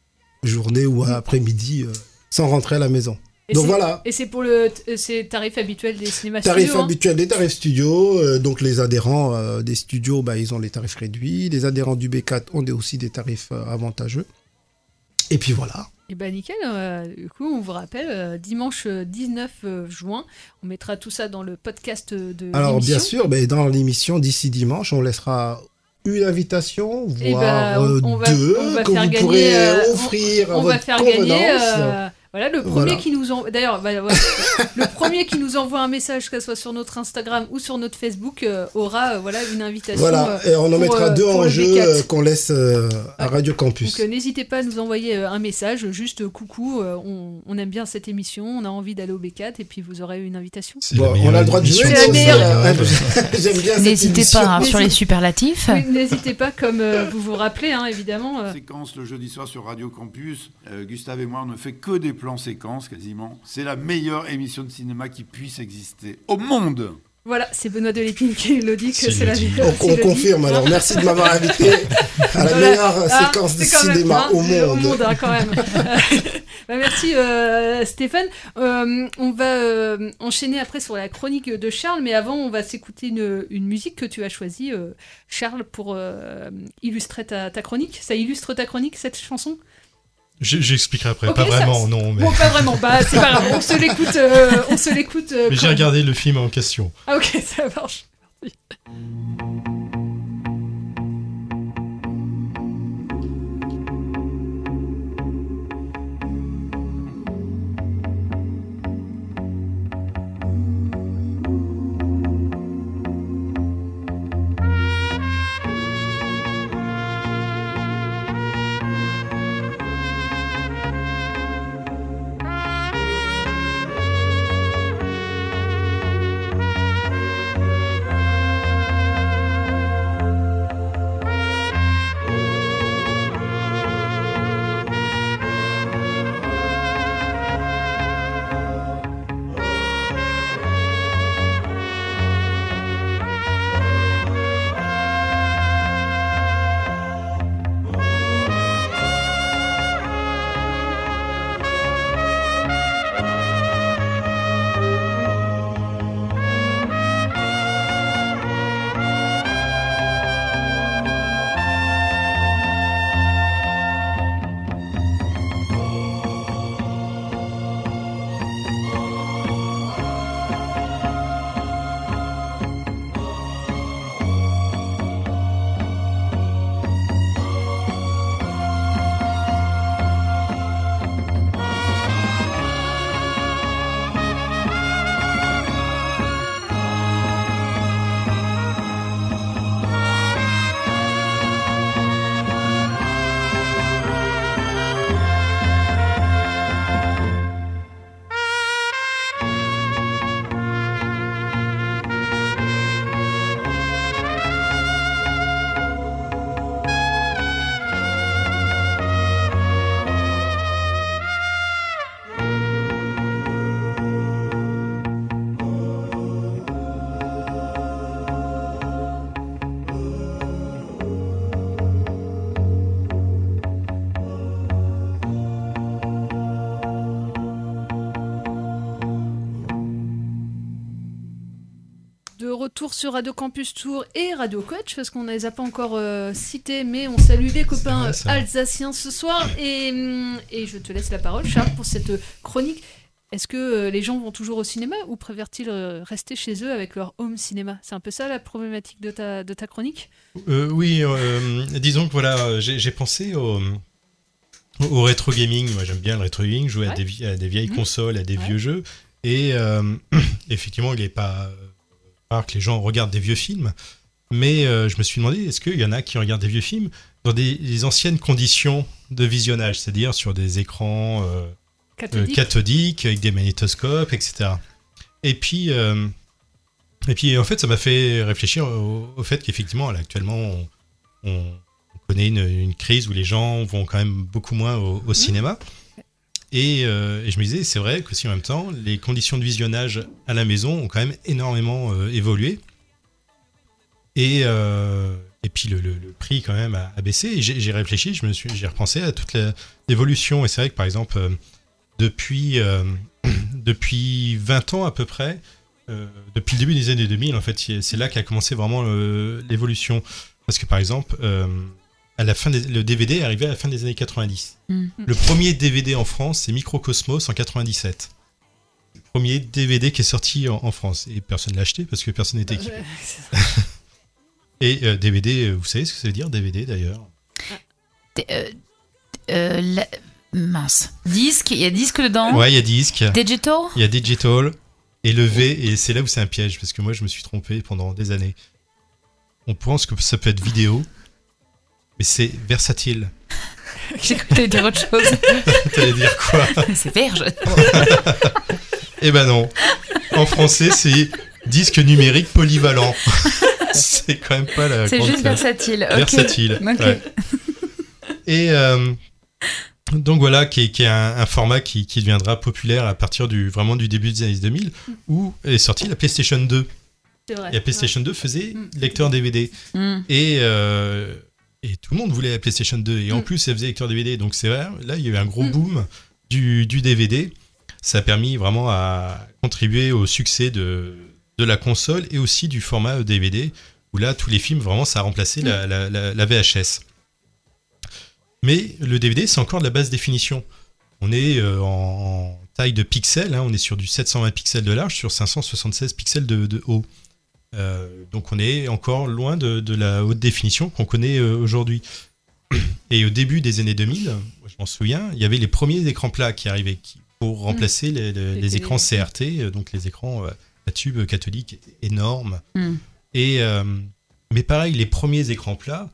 journée ou après-midi euh, sans rentrer à la maison. Et Donc c'est- voilà, Et c'est pour le c'est tarif habituel des cinémas Tarifs studios, hein. habituels des tarifs studios. euh, donc les adhérents euh, des studios, bah, ils ont les tarifs réduits. Les adhérents du B4 ont des- aussi des tarifs euh, avantageux. Et puis voilà. Et bah nickel, euh, du coup on vous rappelle, euh, dimanche euh, 19 euh, juin, on mettra tout ça dans le podcast de Alors bien sûr, ben, dans l'émission d'ici dimanche, on laissera une invitation, Eh voire ben, on- euh, va- deux, on va que faire vous gagner, pourrez euh, on- offrir à on va votre faire gagner convenance. euh, voilà le premier Voilà. qui nous envoie d'ailleurs bah, ouais, le premier qui nous envoie un message que ce soit sur notre Instagram ou sur notre Facebook euh, aura euh, voilà une invitation Voilà, euh, et on en pour, mettra euh, deux en jeu B4. euh, qu'on laisse euh, à Radio Campus. Donc euh, n'hésitez pas à nous envoyer euh, un message, juste euh, coucou, euh, on, on aime bien cette émission, on a envie d'aller au B4 et puis vous aurez une invitation. Bon, on a le droit de jouer. C'est la nous, meilleure. ça. J'aime bien cette N'hésitez pas hein, sur les superlatifs. Oui, N'hésitez pas, comme euh, vous vous rappelez, hein, évidemment. euh, Séquence le jeudi soir sur Radio Campus. Euh, Gustave et moi, on ne fait que des plans séquences quasiment. C'est la meilleure émission de cinéma qui puisse exister au monde. Voilà, c'est Benoît Delépine qui le dit que c'est la meilleure. On, on confirme alors. Merci de m'avoir invité à la meilleure Ah, séquence de c'est quand même, cinéma au monde. Au monde, hein, quand même. Bah, merci euh, Stéphane. Euh, on va euh, enchaîner après sur la chronique de Charles, mais avant on va s'écouter une, une musique que tu as choisie, euh, Charles, pour euh, illustrer ta, ta chronique. Ça illustre ta chronique cette chanson? J'expliquerai après, pas ça- vraiment, non. Mais, Bon, pas vraiment. Bah c'est pas grave. On se l'écoute. euh, on se l'écoute. euh, mais j'ai regardé le film en question. Ah ok, ça marche. Merci. Retour sur Radio Campus Tour et Radio Coach, parce qu'on ne les a pas encore euh, cités, mais on salue les copains vrai, alsaciens ce soir. Et, hum, et je te laisse la parole, Charles, pour cette chronique. Est-ce que euh, les gens vont toujours au cinéma ou préfèrent-ils euh, rester chez eux avec leur home cinéma? C'est un peu ça la problématique de ta, de ta chronique? Euh, oui, euh, disons que voilà, j'ai pensé au, au rétro gaming. Moi, j'aime bien le rétro gaming, jouer à, des, vi- à des vieilles Mhm. consoles, à des Ouais. vieux jeux. Et euh, effectivement, il n'est pas que les gens regardent des vieux films. Mais euh, je me suis demandé, est-ce qu'il y en a qui regardent des vieux films dans des, des anciennes conditions de visionnage, c'est-à-dire sur des écrans euh, euh, cathodiques, avec des magnétoscopes, etc. Et puis, et puis en fait, ça m'a fait réfléchir au, au fait qu'effectivement, actuellement, on, on connaît une, une crise où les gens vont quand même beaucoup moins au, au cinéma. Et, euh, et je me disais, c'est vrai qu'aussi en même temps, les conditions de visionnage à la maison ont quand même énormément euh, évolué. Et, euh, et puis le, le- le prix quand même a, baissé. J'ai réfléchi, je me suis, j'ai repensé à toute l'évolution. Et c'est vrai que par exemple, depuis, depuis 20 ans à peu près, depuis le début des années 2000, en fait, c'est là qu'a commencé vraiment l'évolution. Parce que par exemple, à la fin des- le DVD est arrivé à la fin des années 90. Mm. Le premier DVD en France, c'est Microcosmos en 97. Le premier DVD qui est sorti en, en France. Et personne l'a acheté parce que personne n'était équipé. Et euh, DVD, euh, vous savez ce que ça veut dire DVD d'ailleurs? Euh, euh, la- Mince. Disque, il y a disque dedans? Ouais, il y a disque. Digital? Il y a digital et le V, et c'est là où c'est un piège, parce que moi je me suis trompé pendant des années. On pense que ça peut être vidéo, mais c'est versatile. J'ai cru dire autre chose. T'allais dire quoi C'est verge. Eh ben non. En français, c'est disque numérique polyvalent. c'est quand même pas la. C'est juste versatile. Versatile. Ouais. Et euh, donc voilà, qui est, qui est un, un format qui, qui deviendra populaire à partir du vraiment du début des années 2000, où est sortie la PlayStation 2. C'est vrai. Et la PlayStation 2 faisait lecteur DVD. Mm. Et, euh, et tout le monde voulait la PlayStation 2. Et en plus, elle faisait lecteur DVD. Donc c'est vrai, là, il y a eu un gros boom du, du DVD. Ça a permis vraiment à contribuer au succès de, de la console et aussi du format DVD, où là, tous les films, vraiment, ça a remplacé la, la- la- la VHS. Mais le DVD, c'est encore de la basse définition. On est euh, en, en taille de pixels, hein, on est sur du 720 pixels de large sur 576 pixels de, de haut. Euh, donc on est encore loin de, de la haute définition qu'on connaît euh, aujourd'hui. Et au début des années 2000, moi, je m'en souviens, il y avait les premiers écrans plats qui arrivaient qui- pour remplacer les, les- Les les télé. écrans CRT, euh, donc les écrans euh, à tube catholique étaient énormes. Mm. Et, mais pareil, les premiers écrans plats,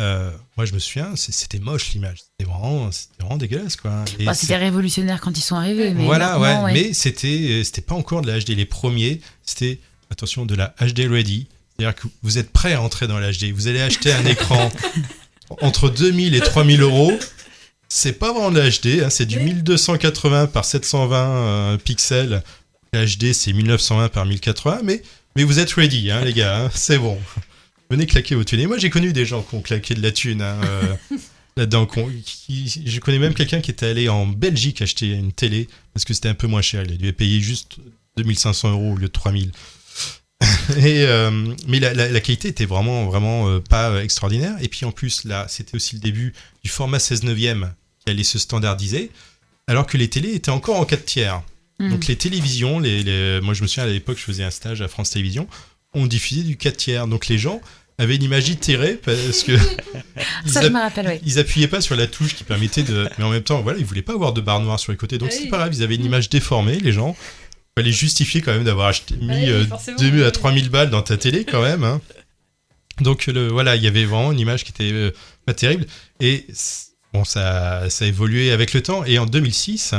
euh, moi je me souviens, c'était moche l'image. C'était vraiment, dégueulasse. Quoi. Bah, C'était révolutionnaire quand ils sont arrivés. Mais voilà, ouais, mais c'était c'était pas encore de la HD. Les premiers, c'était attention de la HD ready. C'est-à-dire que vous êtes prêt à entrer dans la HD. Vous allez acheter un écran entre 2000 et 3000 euros. C'est pas vraiment de la HD, hein, c'est du 1280 par 720 euh, pixels. La HD, c'est 1920 par 1080, mais, mais vous êtes ready, hein, les gars, hein, c'est bon. Venez claquer vos thunes. Et moi, j'ai connu des gens qui ont claqué de la thune euh, là-dedans. Je connais même quelqu'un qui était allé en Belgique acheter une télé parce que c'était un peu moins cher. Il a dû payer juste 2500 euros au lieu de 3000. Et, euh, mais la, la- la qualité était vraiment, vraiment euh, pas extraordinaire. Et puis en plus, là, c'était aussi le début du format 16 neuvième qui allait se standardiser, alors que les télés étaient encore en 4 tiers. Mm. Donc les télévisions, les, les- moi je me souviens à l'époque, je faisais un stage à France Télévisions, on diffusait du 4 tiers. Donc les gens avaient une image itérée parce que ils, Ça, je me rappelle, oui. ils appuyaient pas sur la touche qui permettait de. Mais en même temps, voilà, ils voulaient pas avoir de barre noire sur les côtés. Donc Ah c'est oui. pas grave, ils avaient une image déformée, les gens. Fallait justifier quand même d'avoir acheté, mis euh, forcément, 2000 à oui. 3000 balles dans ta télé quand même. hein. Donc le, voilà, il y avait vraiment une image qui était euh, pas terrible. Et bon, ça, ça a évolué avec le temps. Et en 2006,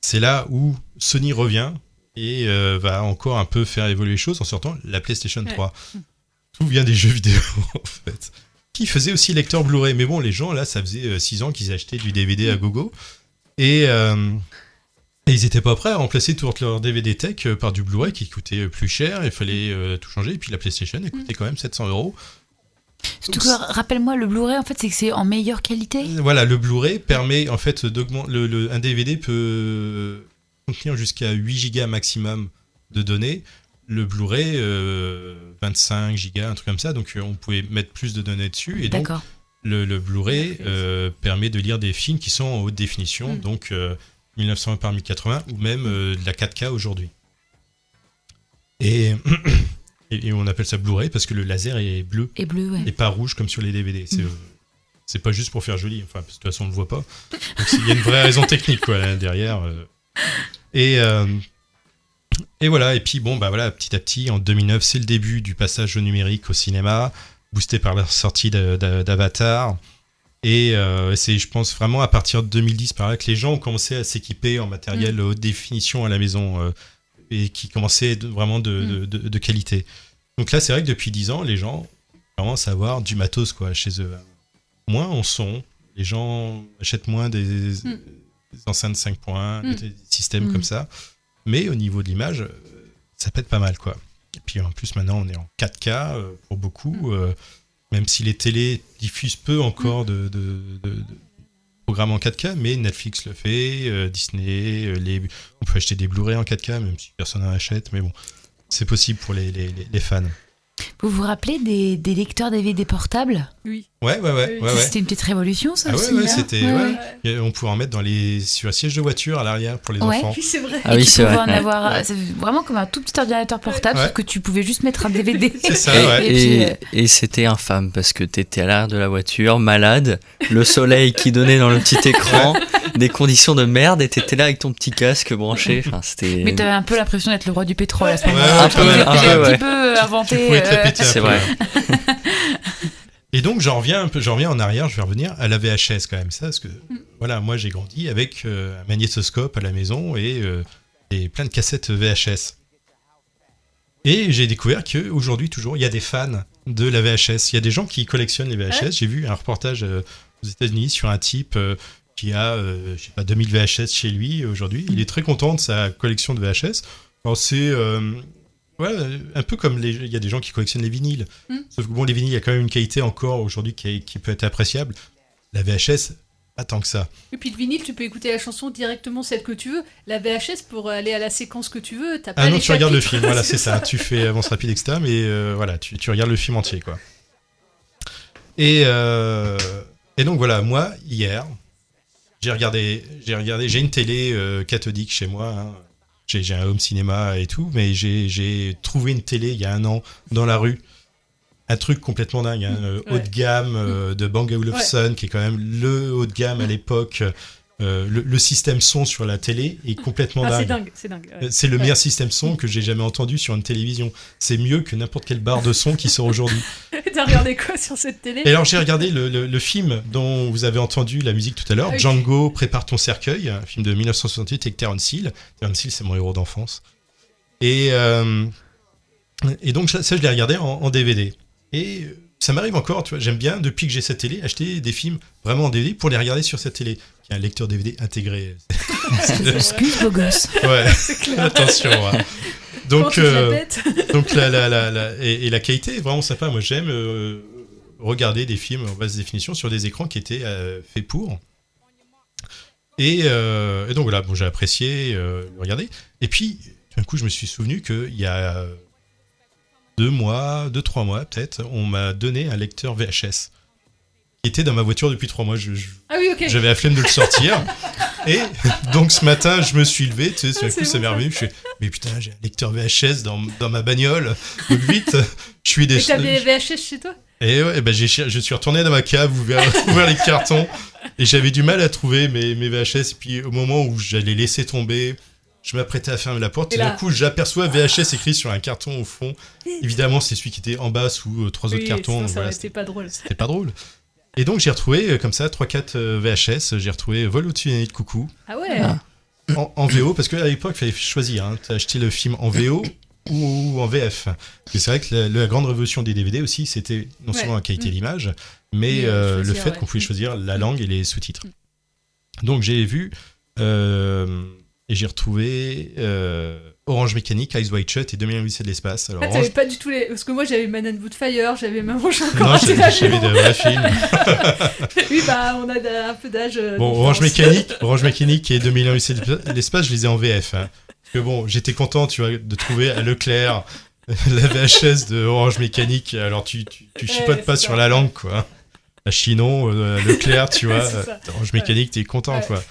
c'est là où Sony revient et euh, va encore un peu faire évoluer les choses en sortant la PlayStation 3. Tout vient des jeux vidéo en fait. Qui faisait aussi lecteur Blu-ray. Mais bon, les gens là, ça faisait 6 ans qu'ils achetaient du DVD à gogo. Et, euh, et ils étaient pas prêts à remplacer tout leur DVD tech euh, par du Blu-ray qui coûtait plus cher. Il fallait euh, tout changer. Et puis la PlayStation, elle coûtait quand même 700 euros. Surtout rappelle-moi, le Blu-ray, en fait, c'est que c'est en meilleure qualité. Voilà, le Blu-ray permet en fait d'augmenter. Le, le- un DVD peut contenir jusqu'à 8 gigas maximum de données. le Blu-ray, euh, 25 gigas, un truc comme ça, donc euh, on pouvait mettre plus de données dessus. Et donc, D'accord. le, le Blu-ray euh, permet de lire des films qui sont en haute définition, Mm. donc euh, 1920 par 1080 ou même euh, de la 4K aujourd'hui. Et, et, et on appelle ça Blu-ray parce que le laser est bleu Et bleu, ouais. et pas rouge comme sur les DVD. C'est Mm. euh, c'est pas juste pour faire joli, enfin, parce que de toute façon on le voit pas. Donc il y a une vraie raison technique quoi, là, derrière. euh. Et, euh, et voilà, et puis bon, bah voilà, petit à petit, en 2009, c'est le début du passage au numérique au cinéma, boosté par la sortie d'Avatar. Et euh, c'est, je pense, vraiment à partir de 2010 par là que les gens ont commencé à s'équiper en matériel Mm. haute définition à la maison euh, et qui commençait de- vraiment de, de- de- de qualité. Donc là, c'est vrai que depuis 10 ans, les gens commencent à avoir du matos quoi, chez eux. Moins en son, les gens achètent moins des, Mm. des enceintes 5 points, Mm. des systèmes Mm. comme ça. Mais au niveau de l'image, euh, ça pète pas mal quoi. Et puis en plus, maintenant, on est en 4K euh, pour beaucoup. euh, même si les télés diffusent peu encore de, programmes en 4K, mais Netflix le fait, euh, Disney, euh, les, on peut acheter des Blu-ray en 4K, même si personne n'en achète, mais bon, c'est possible pour les fans. Vous vous rappelez des, des lecteurs DVD portables? Oui. Ouais, ouais, ouais. ouais, ouais. C'était une petite révolution, ça Ah ouais, aussi. ouais, hein? c'était. Ouais, ouais. ouais. Et On pouvait en mettre dans les, sur le siège de voiture à l'arrière pour les Ouais. enfants. Oui, c'est vrai. Ah Et oui, tu c'est pouvais vrai, en ouais. avoir. C'est vraiment comme un tout petit ordinateur portable, sauf que tu pouvais juste mettre un DVD. C'est ça, ouais. Et- euh, et c'était infâme parce que t'étais à l'arrière de la voiture, malade, le soleil qui donnait dans le petit écran, des conditions de merde, et t'étais là avec ton petit casque branché. Enfin, c'était. Mais t'avais un peu l'impression d'être le roi du pétrole à ce Ouais, moment-là. un peu, un j'ai peu, un ouais. petit peu inventé. Tu euh, C'est vrai. Et donc j'en reviens un peu, j'en reviens en arrière, je vais revenir à la VHS quand même ça, parce que voilà, moi j'ai grandi avec euh, un magnétoscope à la maison et, euh, et plein de cassettes VHS. Et j'ai découvert que aujourd'hui toujours il y a des fans de la VHS. Il y a des gens qui collectionnent les VHS. Ouais. J'ai vu un reportage euh, aux États-Unis sur un type euh, qui a, euh, je sais pas, 2000 VHS chez lui aujourd'hui. Il est très content de sa collection de VHS. C'est euh, un peu comme les, il y a des gens qui collectionnent les vinyles. Mm. Sauf que bon, les vinyles, il y a quand même une qualité encore aujourd'hui qui, peut être appréciable. La VHS, pas tant que ça. Et puis le vinyle, tu peux écouter la chanson directement celle que tu veux. La VHS, pour aller à la séquence que tu veux, t'as pas Ah non, les tu regardes le film, voilà, c'est ça. Tu fais avance rapide, etc. Mais euh, voilà, tu, tu regardes le film entier, quoi. Et, euh, et donc voilà, moi, hier, j'ai regardé, j'ai regardé, j'ai une télé euh, cathodique chez moi. hein. J'ai j'ai un home cinéma et tout, mais j'ai j'ai trouvé une télé il y a un an dans la rue. Un truc complètement dingue, hein, euh, haut Ouais. de gamme euh, de Bang Olufsen, qui est quand même le haut de gamme à l'époque. Euh, le, le système son sur la télé est complètement Ah, c'est dingue. dingue, c'est dingue. ouais. Euh, C'est le Ouais. meilleur système son que j'ai jamais entendu sur une télévision. C'est mieux que n'importe quelle barre de son qui sort aujourd'hui. T'as regardé quoi sur cette télé? Et alors j'ai regardé le, le- le film dont vous avez entendu la musique tout à l'heure, Ah. Django prépare ton cercueil, un film de 1968 avec Terence Hill. Terence Hill c'est mon héros d'enfance. Et, euh, et donc ça, ça, je l'ai regardé en, en DVD. Et ça m'arrive encore, tu vois, j'aime bien depuis que j'ai cette télé acheter des films vraiment en DVD pour les regarder sur cette télé, qui a un lecteur DVD intégré. Excuse, beau gosse. Ouais, clair. attention. hein. Donc, euh, donc la, la, la, la- et, et la qualité est vraiment sympa. Moi, j'aime euh, regarder des films en basse définition sur des écrans qui étaient euh, faits pour. Et, et donc voilà, bon, j'ai apprécié le regarder. Et puis, d'un coup, je me suis souvenu qu'il y a deux mois, deux, trois mois peut-être, on m'a donné un lecteur VHS qui était dans ma voiture depuis trois mois. Je- je- Ah oui. J'avais la flemme de le sortir. Et donc ce matin, je me suis levé, tu sais, Ah, d'un c'est coup, ça m'est revenu. Je suis, mais putain, j'ai un lecteur VHS dans, dans ma bagnole. Donc vite, je suis des. Et t'avais VHS chez toi? Et ouais, et ben je suis retourné dans ma cave, ouvert, ouvert les cartons, et j'avais du mal à trouver mes, mes VHS. Et puis au moment où j'allais laisser tomber, je m'apprêtais à fermer la porte, Et et, d'un là- coup j'aperçois VHS écrit sur un carton au fond. Évidemment, c'est celui qui était en bas sous euh, trois Oui, autres cartons. sinon, donc ça voilà, été pas drôle. c'était pas drôle. Et donc j'ai retrouvé euh, comme ça 3-4 euh, VHS, j'ai retrouvé Vol au-dessus de coucou Ah ouais en, en VO, parce qu'à l'époque il fallait choisir, hein, t'as acheté le film en VO ou en VF. Parce que c'est vrai que la, la grande révolution des DVD aussi, c'était non Ouais. seulement la qualité Mm. d'image, mais Mais, euh, le fait ouais. qu'on pouvait Mm. choisir la langue et les sous-titres. Donc j'ai vu euh, et j'ai retrouvé euh, Orange Mécanique, Eyes Wide Shut et 2001 Odyssée de l'espace. Alors Ah, Orange- pas du tout les. Parce que moi j'avais Man and Woodfire, j'avais même encore Non, j'avais de vrais films. oui, bah on a un peu d'âge. euh, Bon. Orange Mécanique, Orange Mécanique et 2001 Odyssée de l'espace, je les ai en VF. hein. Que bon, j'étais content, tu vois, de trouver à Leclerc la VHS de Orange Mécanique. Alors tu, tu, tu chipotes Ouais, pas sur la langue, quoi. À Chinon, euh, Leclerc, tu vois. Orange Mécanique, t'es content, Ouais. quoi.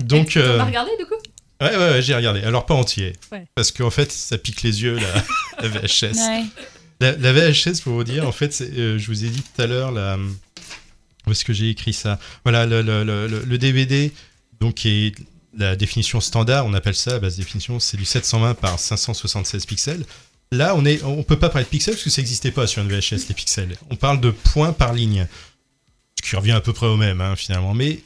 Donc. Euh, as regardé du coup? Ouais, ouais, ouais, j'ai regardé. Alors, pas entier. Ouais. Parce qu'en fait, ça pique les yeux, la, la VHS. Ouais. La, la VHS, pour vous dire, en fait, euh, je vous ai dit tout à l'heure, la... où est-ce que j'ai écrit ça? Voilà, le, le- le- le- le DVD, donc, qui est la définition standard, on appelle ça, la base définition, c'est du 720 par 576 pixels. Là, on est, on peut pas parler de pixels parce que ça n'existait pas sur une VHS, les pixels. On parle de points par ligne. Ce qui revient à peu près au même, hein, finalement. Mais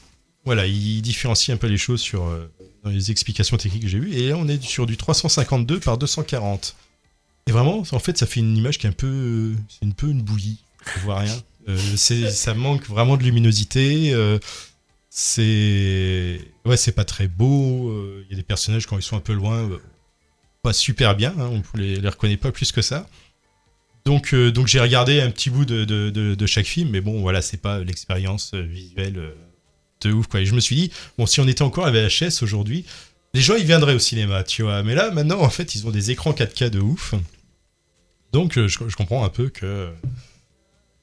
voilà, il différencie un peu les choses sur, euh, dans les explications techniques que j'ai vues. Et là, on est sur du 352 par 240. Et vraiment, en fait, ça fait une image qui est un peu, c'est un peu une bouillie. On voit rien. Euh, ça manque vraiment de luminosité. euh, c'est, ouais, c'est pas très beau. Il y a des personnages quand ils sont un peu loin, pas super bien. hein, on les, les reconnaît pas plus que ça. Donc, donc j'ai regardé un petit bout de, de, de- de chaque film, mais bon, voilà, c'est pas l'expérience visuelle de ouf, quoi. Et je me suis dit, bon, si on était encore à VHS aujourd'hui, les gens ils viendraient au cinéma, tu vois. Mais là, maintenant, en fait, ils ont des écrans 4K de ouf. Donc, euh, je, je comprends un peu que.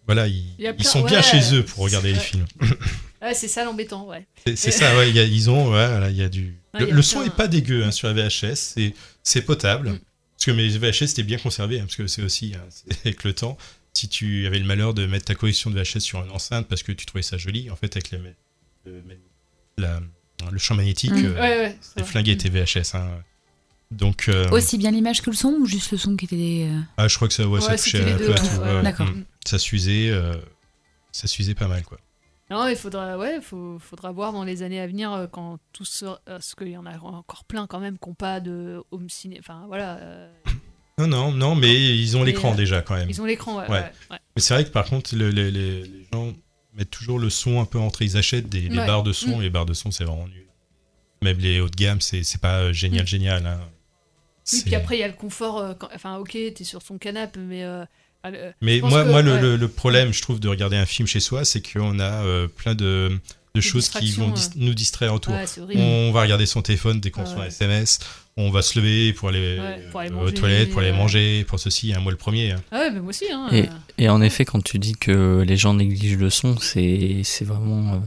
Voilà, ils, Il ils sont bien ouais, chez eux pour regarder les films. Ouais, c'est ça l'embêtant, ouais. C'est ça, ouais, il y a- ils ont, ouais, voilà, il y a du. Le son est pas dégueu hein, sur la VHS, c'est c'est potable. Mm. Parce que mes VHS étaient bien conservés, hein, parce que c'est aussi hein, avec le temps. Si tu avais le malheur de mettre ta collection de VHS sur une enceinte parce que tu trouvais ça joli, en fait, avec les, le, la- le champ magnétique, Mm. euh, Ouais, ouais, c'est tes VHS. hein. Donc, euh, Aussi bien l'image que le son ou juste le son qui était. euh, ah, je crois que ça, ouais, ça touchait un peu à tout. ouais. ouais, D'accord. mm. Ça s'usait, euh, ça s'usait pas mal, quoi. Non, il faudra, ouais, faut, faudra voir dans les années à venir euh, quand tout sera, parce qu'il y en a encore plein quand même qui n'ont pas de home ciné. Enfin voilà. euh, Non, non, non, mais ils ont l'écran euh, déjà quand même. ils ont l'écran, ouais, ouais, ouais. Mais c'est vrai que par contre, le- le- les, les gens mettent toujours le son un peu entré. Ils achètent des, Ouais. barres de son. Mm. Les barres de son, c'est vraiment nul. Même les haut de gamme, c'est pas euh, génial, Mm. génial. hein. Oui, puis après il y a le confort. euh, quand- enfin ok, t'es sur ton canapé, mais. euh, euh, Mais moi, que- moi le, ouais. le- le problème, je trouve, de regarder un film chez soi, c'est qu'on a euh, plein de, de choses qui vont dis- nous distraire autour. Ouais, on va regarder son téléphone dès qu'on Ouais, reçoit un. SMS. On va se lever pour aller, Ouais, pour aller euh, manger, aux toilettes, pour aller ouais. manger, pour ceci. hein, moi, le premier. hein. Ah ouais, mais moi aussi. Hein, Et, euh, et en effet, quand tu dis que les gens négligent le son, c'est c'est vraiment. euh,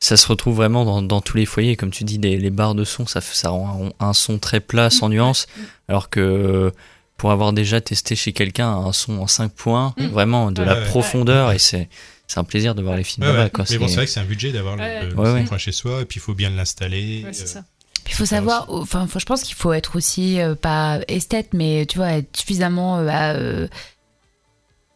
ça se retrouve vraiment dans, dans tous les foyers. Comme tu dis, les, les barres de son, ça, ça rend un, un son très plat, sans nuance. Alors que euh, pour avoir déjà testé chez quelqu'un un son en 5 points, Mm. vraiment de Ouais, la ouais. profondeur, et c'est c'est un plaisir de voir les films Ouais, là-bas. ouais. Mais bon, C'est- vrai que c'est un budget d'avoir le- Ouais. le, Ouais, ouais. son chez soi, et puis il faut bien l'installer. ouais, c'est euh, ça. Il faut savoir, enfin, faut- je pense qu'il faut être aussi euh, pas esthète, mais tu vois, être suffisamment euh, bah, euh,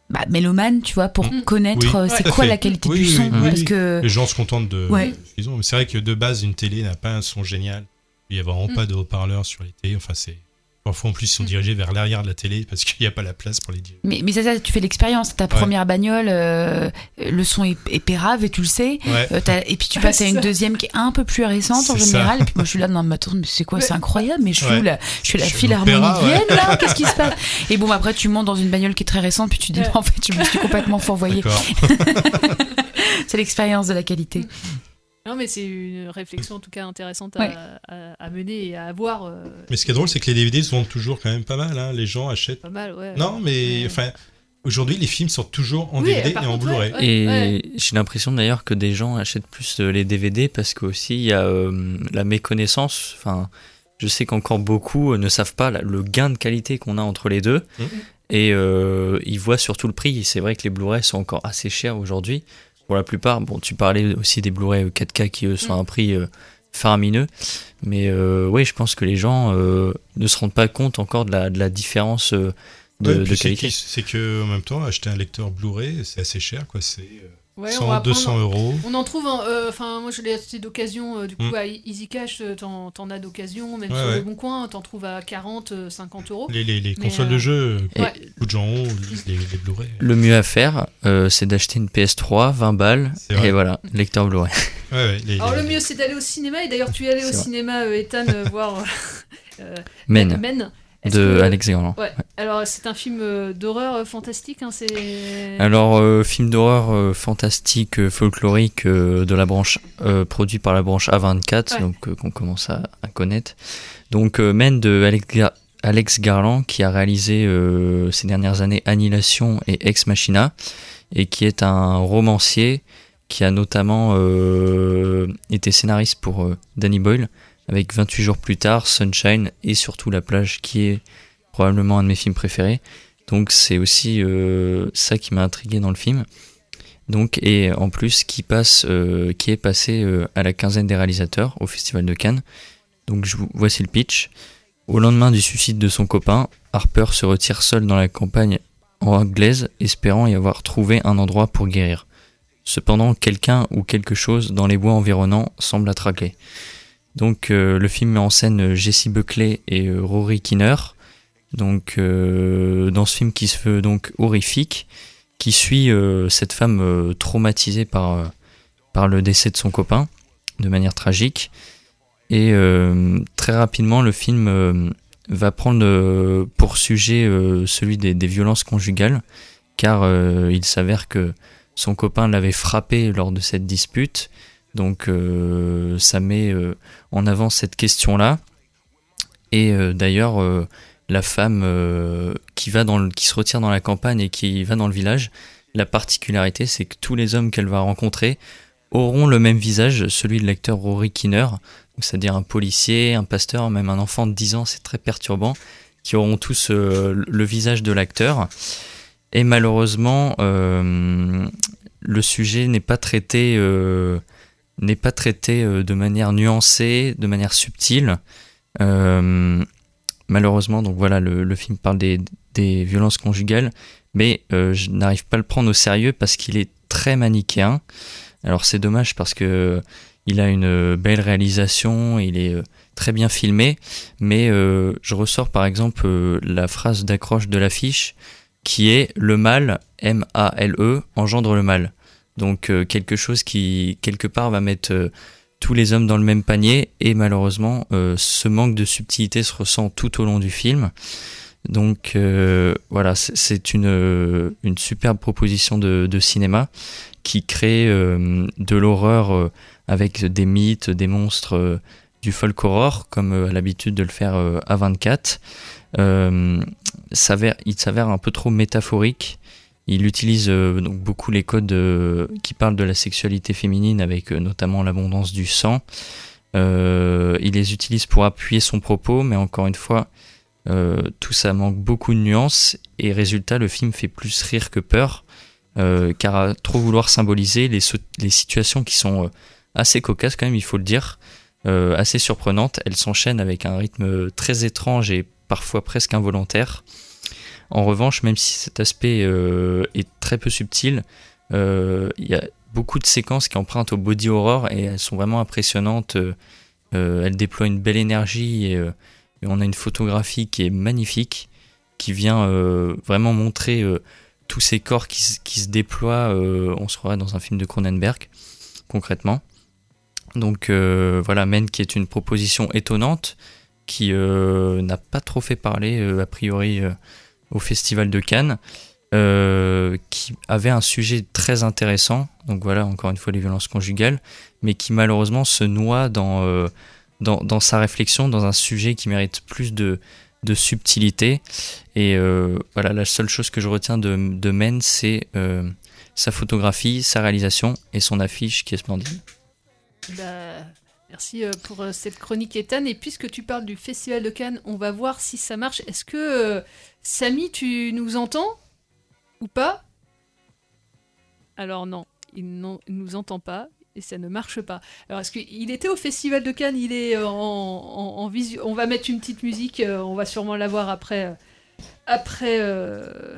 bah, mélomane, tu vois, pour connaître Oui, euh, tout c'est quoi fait. la qualité Oui, du oui, son, parce que Les gens se contentent de Ouais. c'est vrai que de base, une télé n'a pas un son génial. Il n'y a vraiment Mm. pas de haut-parleurs sur les télés. Enfin, c'est. Parfois, en plus, ils sont dirigés vers l'arrière de la télé parce qu'il n'y a pas la place pour les diriger. Mais, mais c'est ça, tu fais l'expérience. Ta première bagnole, euh, le son est, est pérave et tu le sais. Ouais. Euh, et puis tu passes à une deuxième qui est un peu plus récente en ça. général. Et puis moi je suis là, non mais attends, mais c'est quoi C'est incroyable, mais je suis Ouais. où là Je suis à la philharmonie de Vienne ouais. là Qu'est-ce qui se passe? Et bon, après tu montes dans une bagnole qui est très récente, puis tu dis, non, en fait, je me suis complètement fourvoyée. D'accord. c'est l'expérience de la qualité. Non, mais c'est une réflexion en tout cas intéressante à, Ouais. à- à mener et à avoir. euh, Mais ce qui est drôle, c'est que les DVD se vendent toujours quand même pas mal. hein. Les gens achètent. Pas mal, ouais. Non, mais enfin, aujourd'hui, les films sortent toujours en Oui, DVD et en Blu-ray. ouais, Et j'ai l'impression d'ailleurs que des gens achètent plus euh, les DVD parce qu'aussi il y a euh, la méconnaissance. Enfin, je sais qu'encore beaucoup ne savent pas le gain de qualité qu'on a entre les deux. Mhm. Et euh, ils voient surtout le prix. C'est vrai que les Blu-ray sont encore assez chers aujourd'hui. Pour la plupart, bon, tu parlais aussi des Blu-ray 4K qui eux sont à un prix euh, faramineux. Mais euh, oui, je pense que les gens euh, ne se rendent pas compte encore de la, de la différence euh, de, Ouais, de qualité. C'est que en même temps, acheter un lecteur Blu-ray, c'est assez cher, quoi. C'est euh, Ouais, 100, on va 200 prendre- euros. On en trouve, en- euh, moi je l'ai acheté d'occasion, euh, du coup Mm. à Easy Cash, euh, t'en t'en as d'occasion, même Ouais, sur ouais. le Bon Coin, t'en trouves à 40, euh, 50 euros. Les, les, consoles euh, de jeux, ouais. beaucoup de gens ont les, les Blu-ray. Le mieux à faire, euh, c'est d'acheter une PS3, 20 balles, et voilà, lecteur Blu-ray. Ouais, ouais, les- Alors les- le mieux c'est d'aller au cinéma, et d'ailleurs tu es allé au vrai. cinéma, euh, Ethan, voir euh, Men. Men. De que- Alex Garland. Ouais. Alors, c'est un film euh, d'horreur euh, fantastique. Hein. Alors, euh, film d'horreur euh, fantastique, folklorique euh, de la branche, produit par la branche A24, Ouais. donc qu'on commence à, à connaître. Donc, Men de Alex, Gar- Alex Garland, qui a réalisé ces dernières années Annihilation et Ex Machina, et qui est un romancier qui a notamment été scénariste pour Danny Boyle, avec 28 jours plus tard, Sunshine et surtout La plage, qui est probablement un de mes films préférés. Donc c'est aussi euh, ça qui m'a intrigué dans le film. Donc et en plus qui passe, euh, qui est passé euh, à la quinzaine des réalisateurs au Festival de Cannes. Donc voici le pitch. Au lendemain du suicide de son copain, Harper se retire seul dans la campagne anglaise, espérant y avoir trouvé un endroit pour guérir. Cependant, quelqu'un ou quelque chose dans les bois environnants semble l'attraquer. Donc euh, le film met en scène Jessie Buckley et euh, Rory Kinner. Donc euh, dans ce film qui se veut donc horrifique, qui suit euh, cette femme euh, traumatisée par, euh, le décès de son copain de manière tragique. Et euh, très rapidement, le film euh, va prendre euh, pour sujet euh, celui des, des violences conjugales, car euh, il s'avère que son copain l'avait frappé lors de cette dispute. Donc euh, ça met euh, en avant cette question-là. Et euh, d'ailleurs, la femme qui, va qui se retire dans la campagne et qui va dans le village, la particularité, c'est que tous les hommes qu'elle va rencontrer auront le même visage, celui de l'acteur Rory Kinner, c'est-à-dire un policier, un pasteur, même un enfant de 10 ans, c'est très perturbant, qui auront tous le visage de l'acteur. Et malheureusement, le sujet n'est pas traité, n'est pas traité euh, de manière nuancée, de manière subtile. Euh, malheureusement, donc voilà, le, film parle des, violences conjugales, mais euh, je n'arrive pas à le prendre au sérieux parce qu'il est très manichéen. Alors c'est dommage parce que il a une belle réalisation, il est très bien filmé, mais je ressors par exemple la phrase d'accroche de l'affiche qui est le mal, M-A-L-E, engendre le mal. Donc euh, quelque chose qui quelque part va mettre euh, tous les hommes dans le même panier et malheureusement euh, ce manque de subtilité se ressent tout au long du film. Donc voilà, c'est- une, une superbe proposition de, de cinéma qui crée de l'horreur avec des mythes, des monstres, du folk horror, comme a l'habitude de le faire A24. Euh, s'avère- il s'avère un peu trop métaphorique. Il utilise euh, donc beaucoup les codes euh, qui parlent de la sexualité féminine, avec euh, notamment l'abondance du sang. Il les utilise pour appuyer son propos, mais encore une fois, tout ça manque beaucoup de nuances et résultat, le film fait plus rire que peur, car à trop vouloir symboliser les, les situations qui sont assez cocasses quand même, il faut le dire, assez surprenantes, elles s'enchaînent avec un rythme très étrange et parfois presque involontaire. En revanche, même si cet aspect euh, est très peu subtil, euh, il y a beaucoup de séquences qui empruntent au body horror et elles sont vraiment impressionnantes. Euh, elles déploient une belle énergie et, on a une photographie qui est magnifique, qui vient vraiment montrer tous ces corps qui, se- déploient. on se dans un film de Cronenberg, concrètement. Donc voilà, Men qui est une proposition étonnante, qui n'a pas trop fait parler, a priori, au Festival de Cannes, euh, qui avait un sujet très intéressant, donc voilà, encore une fois, les violences conjugales, mais qui malheureusement se noie dans, euh, dans, dans sa réflexion, dans un sujet qui mérite plus de, de subtilité. Et euh, voilà, la seule chose que je retiens de, de Men, c'est sa photographie, sa réalisation et son affiche qui est splendide. Bah, merci euh, pour euh, cette chronique Ethan. Et puisque tu parles du Festival de Cannes, on va voir si ça marche. Est-ce que, euh, Samy, tu nous entends Ou pas? Alors non, il ne nous entend pas. Et ça ne marche pas. Alors, est-ce qu'il était au Festival de Cannes? Il est en, en, en visu- On va mettre une petite musique. on va sûrement la voir après. Euh, Après, euh,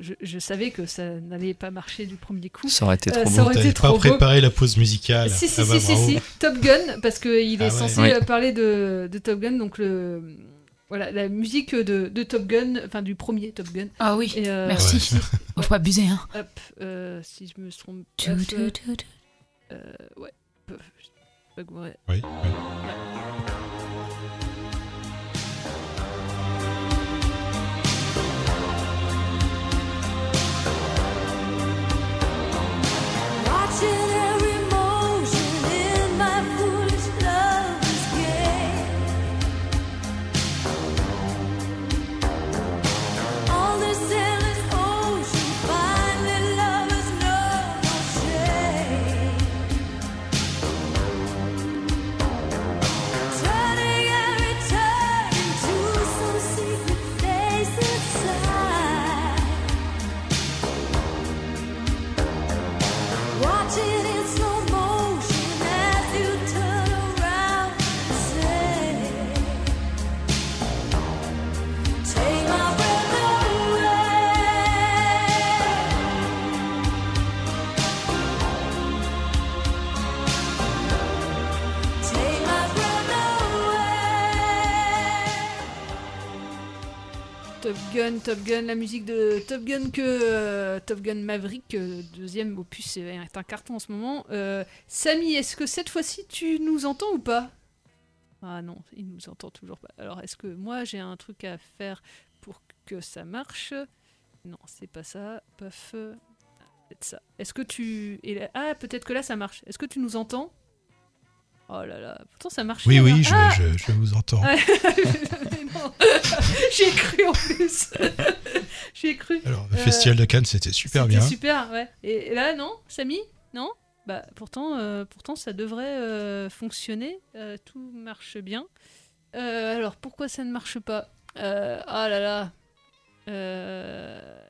je, je savais que ça n'allait pas marcher du premier coup. Ça aurait été Euh, trop ça beau. aurait été T'avais pas trop beau. préparé la pause musicale. Si, si, Ah bah, si, si, si. Top Gun, parce qu'il est Ah ouais. censé Oui. euh, parler de, de Top Gun, donc le. Voilà, la musique de, de Top Gun, enfin du premier Top Gun. Ah oui, Et, euh, merci. si- Faut pas abuser, hein. Hop, euh, si je me trompe pas. Tu, tu, euh, tu, tu. euh, ouais. Euh, je sais pas comment- ouais. Oui, Gun, Top Gun, la musique de Top Gun que euh, Top Gun Maverick, euh, deuxième opus, est, est un carton en ce moment. Euh, Samy, est-ce que cette fois-ci tu nous entends ou pas? Ah non, il nous entend toujours pas. Alors est-ce que moi j'ai un truc à faire pour que ça marche? Non, c'est pas ça. Paf. Ah, peut-être ça. Est-ce que tu. Ah, peut-être que là ça marche. Est-ce que tu nous entends? Oh là là, pourtant ça marche. Oui, oui, je, Ah je- je vous entends. J'ai cru en plus. J'ai cru. Alors, le Euh, Festival de Cannes, c'était super c'était bien. super, ouais. Et, et là, non, Samy Non? Bah, pourtant, euh, pourtant, ça devrait euh, fonctionner. Euh, tout marche bien. Alors, pourquoi ça ne marche pas? Ah là là.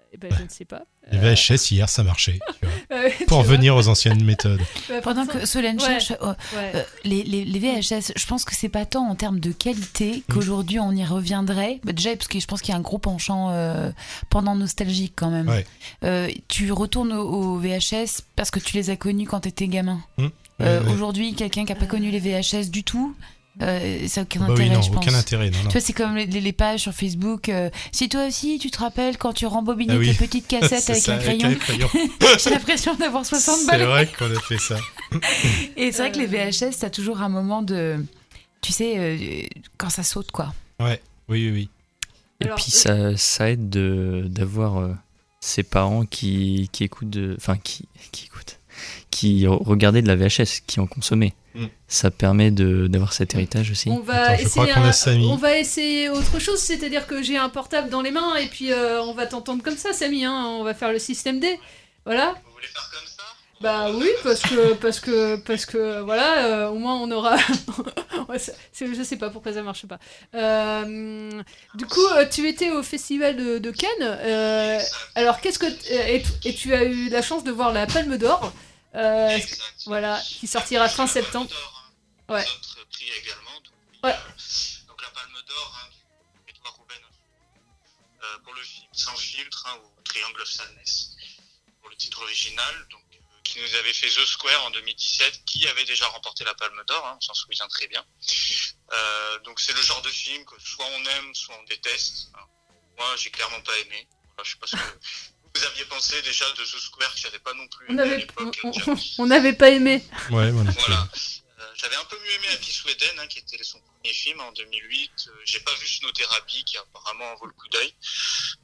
Euh, eh ben, je ne sais pas. Les VHS, hier, ça marchait. tu vois. Ouais, tu Pour revenir aux anciennes méthodes. Pendant que Solène Ouais, cherche, euh, ouais. euh, les, les- les VHS, je pense que c'est pas tant en termes de qualité Mm. qu'aujourd'hui on y reviendrait. Bah, déjà, parce que je pense qu'il y a un gros penchant euh, pendant nostalgique quand même. Ouais. Euh, tu retournes au, au VHS parce que tu les as connus quand t'étais gamin. Mmh. Euh, Ouais, ouais. Aujourd'hui, quelqu'un qui a pas connu les VHS du tout. Euh, ça n'a aucun Bah oui, intérêt, non, je pense. aucun intérêt, non, non. Tu vois, c'est comme les, les pages sur Facebook. euh, si toi aussi, tu te rappelles quand tu rembobinais Ah oui. tes petites cassettes C'est avec ça, un crayon, j'ai l'impression d'avoir 60 C'est balles. vrai qu'on a fait ça. Et c'est vrai que les VHS, t'as toujours un moment de. Tu sais, euh, quand ça saute, quoi. Ouais, oui, oui, oui. Et Alors, puis ça, ça aide de- d'avoir euh, ses parents qui, qui écoutent, enfin qui, qui écoutent, qui re- regardaient de la VHS, qui en consommaient. Mm. Ça permet de- d'avoir cet héritage aussi. On va, Attends, je crois essayer qu'on a un- Samy. on va essayer autre chose, c'est-à-dire que j'ai un portable dans les mains et puis euh, on va t'entendre comme ça, Samy. Hein, on va faire le système D. Voilà. Vous voulez faire comme ça? Bah oui, parce que parce que parce que voilà, euh, au moins on aura. Je sais pas pourquoi ça marche pas. Euh, du coup, tu étais au festival de, de Cannes. euh, alors qu'est-ce que et tu as eu la chance de voir la Palme d'Or. Euh, voilà, qui sortira fin septembre. Ouais. prix également. Donc, Ouais. donc la Palme d'Or, hein, Edouard Rouben, euh, pour le film Sans filtre, hein, ou Triangle of Sadness, pour le titre original, donc, euh, qui nous avait fait The Square en 2017, qui avait déjà remporté la Palme d'Or, hein, on s'en souvient très bien. Euh, donc c'est le genre de film que soit on aime, soit on déteste. hein. Moi, j'ai clairement pas aimé. Voilà, je sais pas ce que vous aviez pensé déjà de The Square, que j'avais pas non plus On aimé à n'avait l'époque. on, n'avait pas aimé. Ouais. Voilà. Euh, J'avais un peu mieux aimé Happy Sweden, hein, qui était son premier film en 2008. Euh, J'ai pas vu Snowtherapy, qui apparemment en vaut le coup d'œil.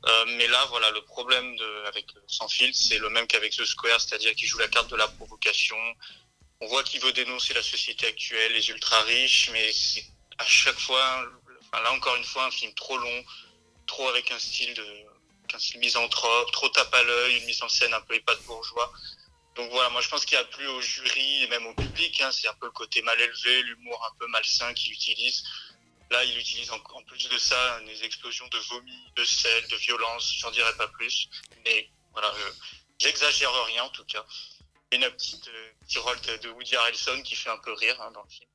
Euh, mais là, voilà, le problème de, avec Sans Filtre, c'est le même qu'avec The Square, c'est-à-dire qu'il joue la carte de la provocation. On voit qu'il veut dénoncer la société actuelle, les ultra riches, mais c'est à chaque fois, enfin, là encore une fois, un film trop long, trop avec un style de, un style misanthrope, trop tape à l'œil, une mise en scène un peu épate bourgeois. Donc voilà, moi je pense qu'il a plus au jury et même au public, hein, c'est un peu le côté mal élevé, l'humour un peu malsain qu'il utilise. Là, il utilise en, plus de ça des explosions de vomi, de sel, de violence, j'en dirai pas plus. Mais voilà, je- j'exagère rien en tout cas. Une petite euh, rôle de, Woody Harrelson qui fait un peu rire hein, dans le film.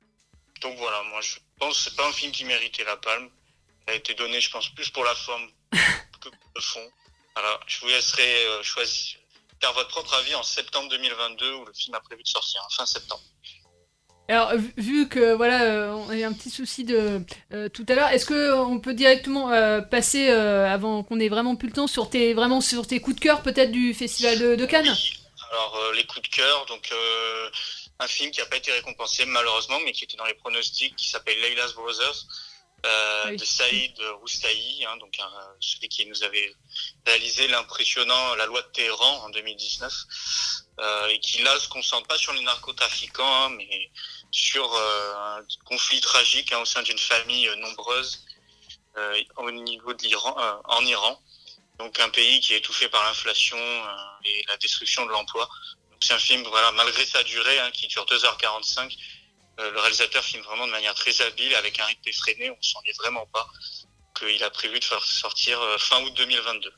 Donc voilà, moi je pense que c'est pas un film qui méritait la palme. Il a été donné, je pense, plus pour la forme que le fond. Voilà, je vous laisserai euh, choisir, faire votre propre avis en septembre 2022 où le film a prévu de sortir, hein, fin septembre. Alors, vu- que voilà, euh, on a eu un petit souci de euh, tout à l'heure, est-ce que on peut directement euh, passer euh, avant qu'on ait vraiment plus le temps sur tes vraiment sur tes coups de cœur peut-être du festival de, de Cannes? Alors euh, les coups de cœur, donc un film qui n'a pas été récompensé malheureusement, mais qui était dans les pronostics, qui s'appelle Leila's Brothers, euh, Oui. de Saïd Roustahi, hein, donc un- celui qui nous avait réalisé l'impressionnant La Loi de Téhéran en 2019, euh, et qui là se concentre pas sur les narcotrafiquants, hein, mais sur euh, un conflit tragique hein, au sein d'une famille euh, nombreuse euh, au niveau de l'Iran, euh, en Iran. Donc un pays qui est étouffé par l'inflation euh, et la destruction de l'emploi. Donc c'est un film, voilà, malgré sa durée, hein, qui dure 2h45, euh, le réalisateur filme vraiment de manière très habile, avec un rythme effréné, on s'en est vraiment pas, qu'il a prévu de faire sortir euh, fin août 2022.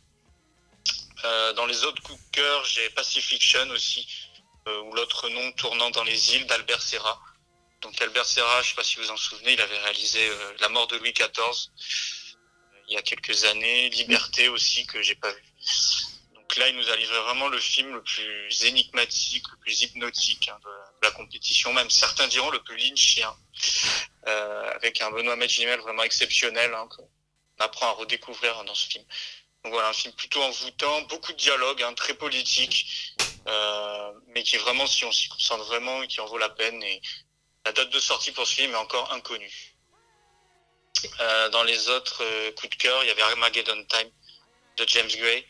Euh, dans les autres coups de cœur, j'ai Pacifiction aussi, euh, ou l'autre nom tournant dans les îles d'Albert Serra. Donc Albert Serra, je sais pas si vous en souvenez, il avait réalisé euh, La mort de Louis XIV euh, il y a quelques années, Liberté aussi que j'ai pas vu. Donc là, il nous a livré vraiment le film le plus énigmatique, le plus hypnotique hein, de, la compétition, même certains diront le plus lynchien, euh, avec un Benoît Magimel vraiment exceptionnel, hein, qu'on apprend à redécouvrir dans ce film. Donc voilà, un film plutôt envoûtant, beaucoup de dialogues, hein, très politique, euh, mais qui vraiment, si on s'y concentre vraiment, qui en vaut la peine. Et la date de sortie pour ce film est encore inconnue. Euh, dans les autres coups de cœur, il y avait Armageddon Time de James Gray,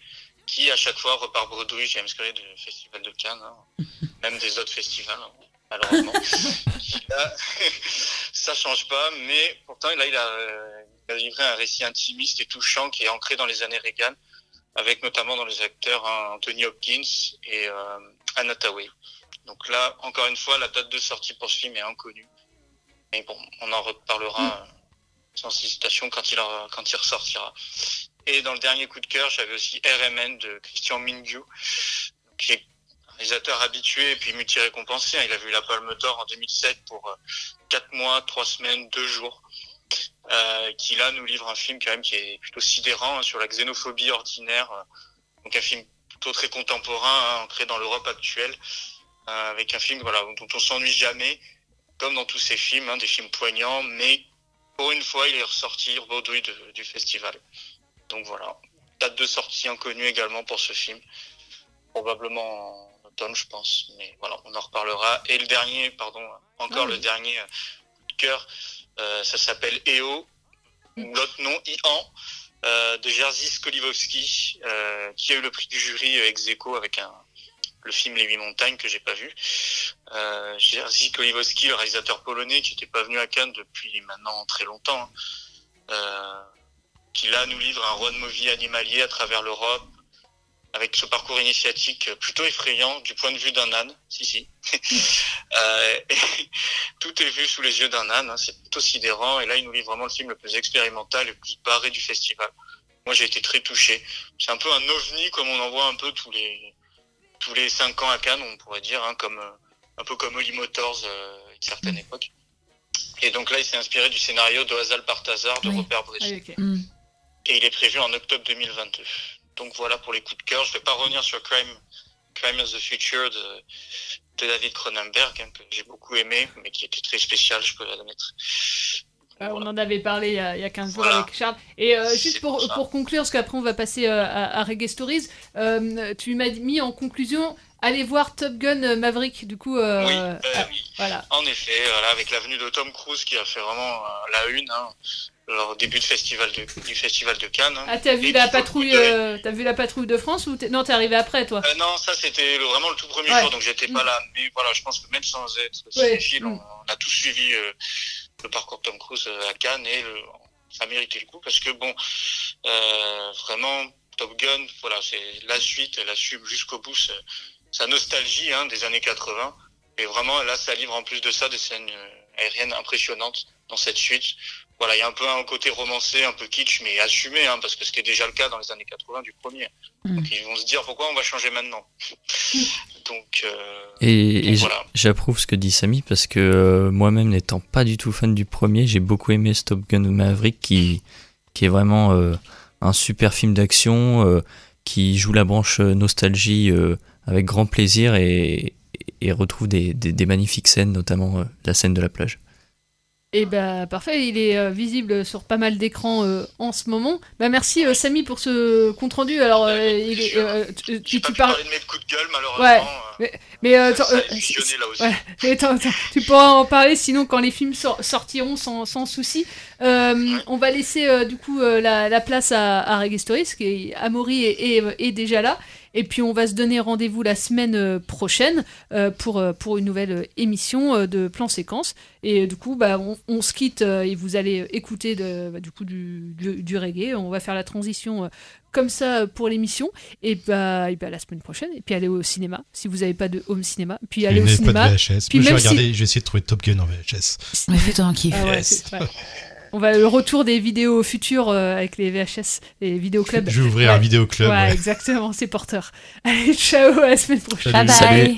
qui à chaque fois repart bredouille James Gray du Festival de Cannes, hein, même des autres festivals, hein, malheureusement. Là, ça change pas, mais pourtant là il a, euh, il a livré un récit intimiste et touchant qui est ancré dans les années Reagan, avec notamment dans les acteurs hein, Anthony Hopkins et euh, Anna Tawai. Donc là, encore une fois, la date de sortie pour ce film est inconnue. Mais bon, on en reparlera euh, sans hésitation quand il, quand il ressortira. Et dans le dernier coup de cœur, j'avais aussi RMN de Christian Mingu, qui est un réalisateur habitué et puis multi-récompensé. hein. Il a vu la Palme d'Or en 2007 pour euh, 4 mois, 3 semaines, 2 jours. Euh, qui là nous livre un film quand même qui est plutôt sidérant hein, sur la xénophobie ordinaire. euh. donc un film plutôt très contemporain, hein, ancré dans l'Europe actuelle, euh, avec un film voilà dont on s'ennuie jamais, comme dans tous ces films, hein, des films poignants, mais pour une fois il est ressorti bredouille du festival. Donc voilà, date de sortie inconnue également pour ce film, probablement en automne je pense, mais voilà on en reparlera. Et le dernier, pardon, encore Ah oui. le dernier euh, coup de cœur, euh, ça s'appelle EO, ou l'autre nom, Ian, euh, de Jerzy Skolivowski, euh, qui a eu le prix du jury ex aequo avec un, le film Les Huit Montagnes que j'ai pas vu. Euh, Jerzy Skolivowski, le réalisateur polonais qui n'était pas venu à Cannes depuis maintenant très longtemps, hein, euh, qui là nous livre un road movie animalier à travers l'Europe, avec ce parcours initiatique plutôt effrayant du point de vue d'un âne, si si. Euh, tout est vu sous les yeux d'un âne, hein, c'est plutôt sidérant. Et là, il nous livre vraiment le film le plus expérimental, le plus barré du festival. Moi, j'ai été très touché. C'est un peu un ovni, comme on en voit un peu tous les tous les cinq ans à Cannes, on pourrait dire, hein, comme euh, un peu comme Holly Motors euh, à une certaine époque. Et donc là, il s'est inspiré du scénario de Hazal Partazar de Robert Bresson. Et il est prévu en octobre 2022. Donc voilà pour les coups de cœur. Je vais pas revenir sur Crime, Crime of the Future de, de David Cronenberg, hein, que j'ai beaucoup aimé, mais qui était très spécial, je peux l'admettre. Euh, on en avait parlé il y a, il y a 15 jours avec Charles. Et euh, juste pour, pour conclure, parce qu'après on va passer euh, à, à Reggae Stories, tu m'as mis en conclusion, allez voir Top Gun Maverick, du coup. euh, Oui, ah, oui. Voilà. En effet, voilà, avec l'avenue de Tom Cruise qui a fait vraiment la une, hein, lors début de festival de, du festival de Cannes. hein. Ah, t'as vu la patrouille, t'as vu la patrouille de France ou t'es- non, t'es arrivé après, toi? Non, ça c'était le- vraiment le tout premier Ouais. jour, donc j'étais pas Mm. là. Mais voilà, je pense que même sans être cinéphile, Mm. on, on a tous suivi le parcours de Tom Cruise euh, à Cannes et le, ça méritait le coup parce que bon, euh, vraiment Top Gun, voilà, c'est la suite, elle assume jusqu'au bout sa nostalgie hein, des années 80. Et vraiment, là, ça livre en plus de ça des scènes euh, aériennes impressionnantes dans cette suite. Voilà, il y a un peu un côté romancé, un peu kitsch, mais assumé, hein, parce que c'était déjà le cas dans les années 80 du premier. Donc ils vont se dire pourquoi on va changer maintenant. Donc euh, Et, donc et voilà. j'approuve ce que dit Samy parce que euh, moi-même n'étant pas du tout fan du premier, j'ai beaucoup aimé Stop Gun Maverick qui, qui est vraiment euh, un super film d'action euh, qui joue la branche nostalgie euh, avec grand plaisir et, et retrouve des, des, des magnifiques scènes, notamment euh, la scène de la plage. Et bah parfait, il est euh, visible sur pas mal d'écrans euh, en ce moment. Bah merci euh, Samy pour ce compte rendu. Alors il est, euh, tu, tu, tu parles. de mes coups de gueule Ouais. malheureusement. Mais, mais ça attends, a fusionné, c'est- là aussi. ouais. Mais attends, attends, tu pourras en parler sinon quand les films sor- sortiront sans, sans souci. On va laisser du coup la, la place à, à Reggae Stories, parce que Amaury est, est- est déjà là. Et puis on va se donner rendez-vous la semaine euh, prochaine euh, pour, euh, pour une nouvelle émission de plan séquence. Et du coup, bah, on, on se quitte et vous allez écouter de, bah, du, coup, du, du, du reggae. On va faire la transition comme ça pour l'émission. Et bah, et bah la semaine prochaine. Et puis aller au cinéma si vous n'avez pas de home cinéma. Puis aller Il au cinéma. pas de VHS. Puis Moi, je vais si- regarder, je vais essayer de trouver Top Gun en VHS. Mais fais-toi un kiff. Ah ouais, Yes. On va le retour des vidéos futures euh, avec les VHS, les vidéoclubs. Je vais ouvrir un vidéoclub, Ouais, ouais. exactement, c'est porteur. Allez, ciao, à la semaine prochaine. Salut. Bye bye. Salut.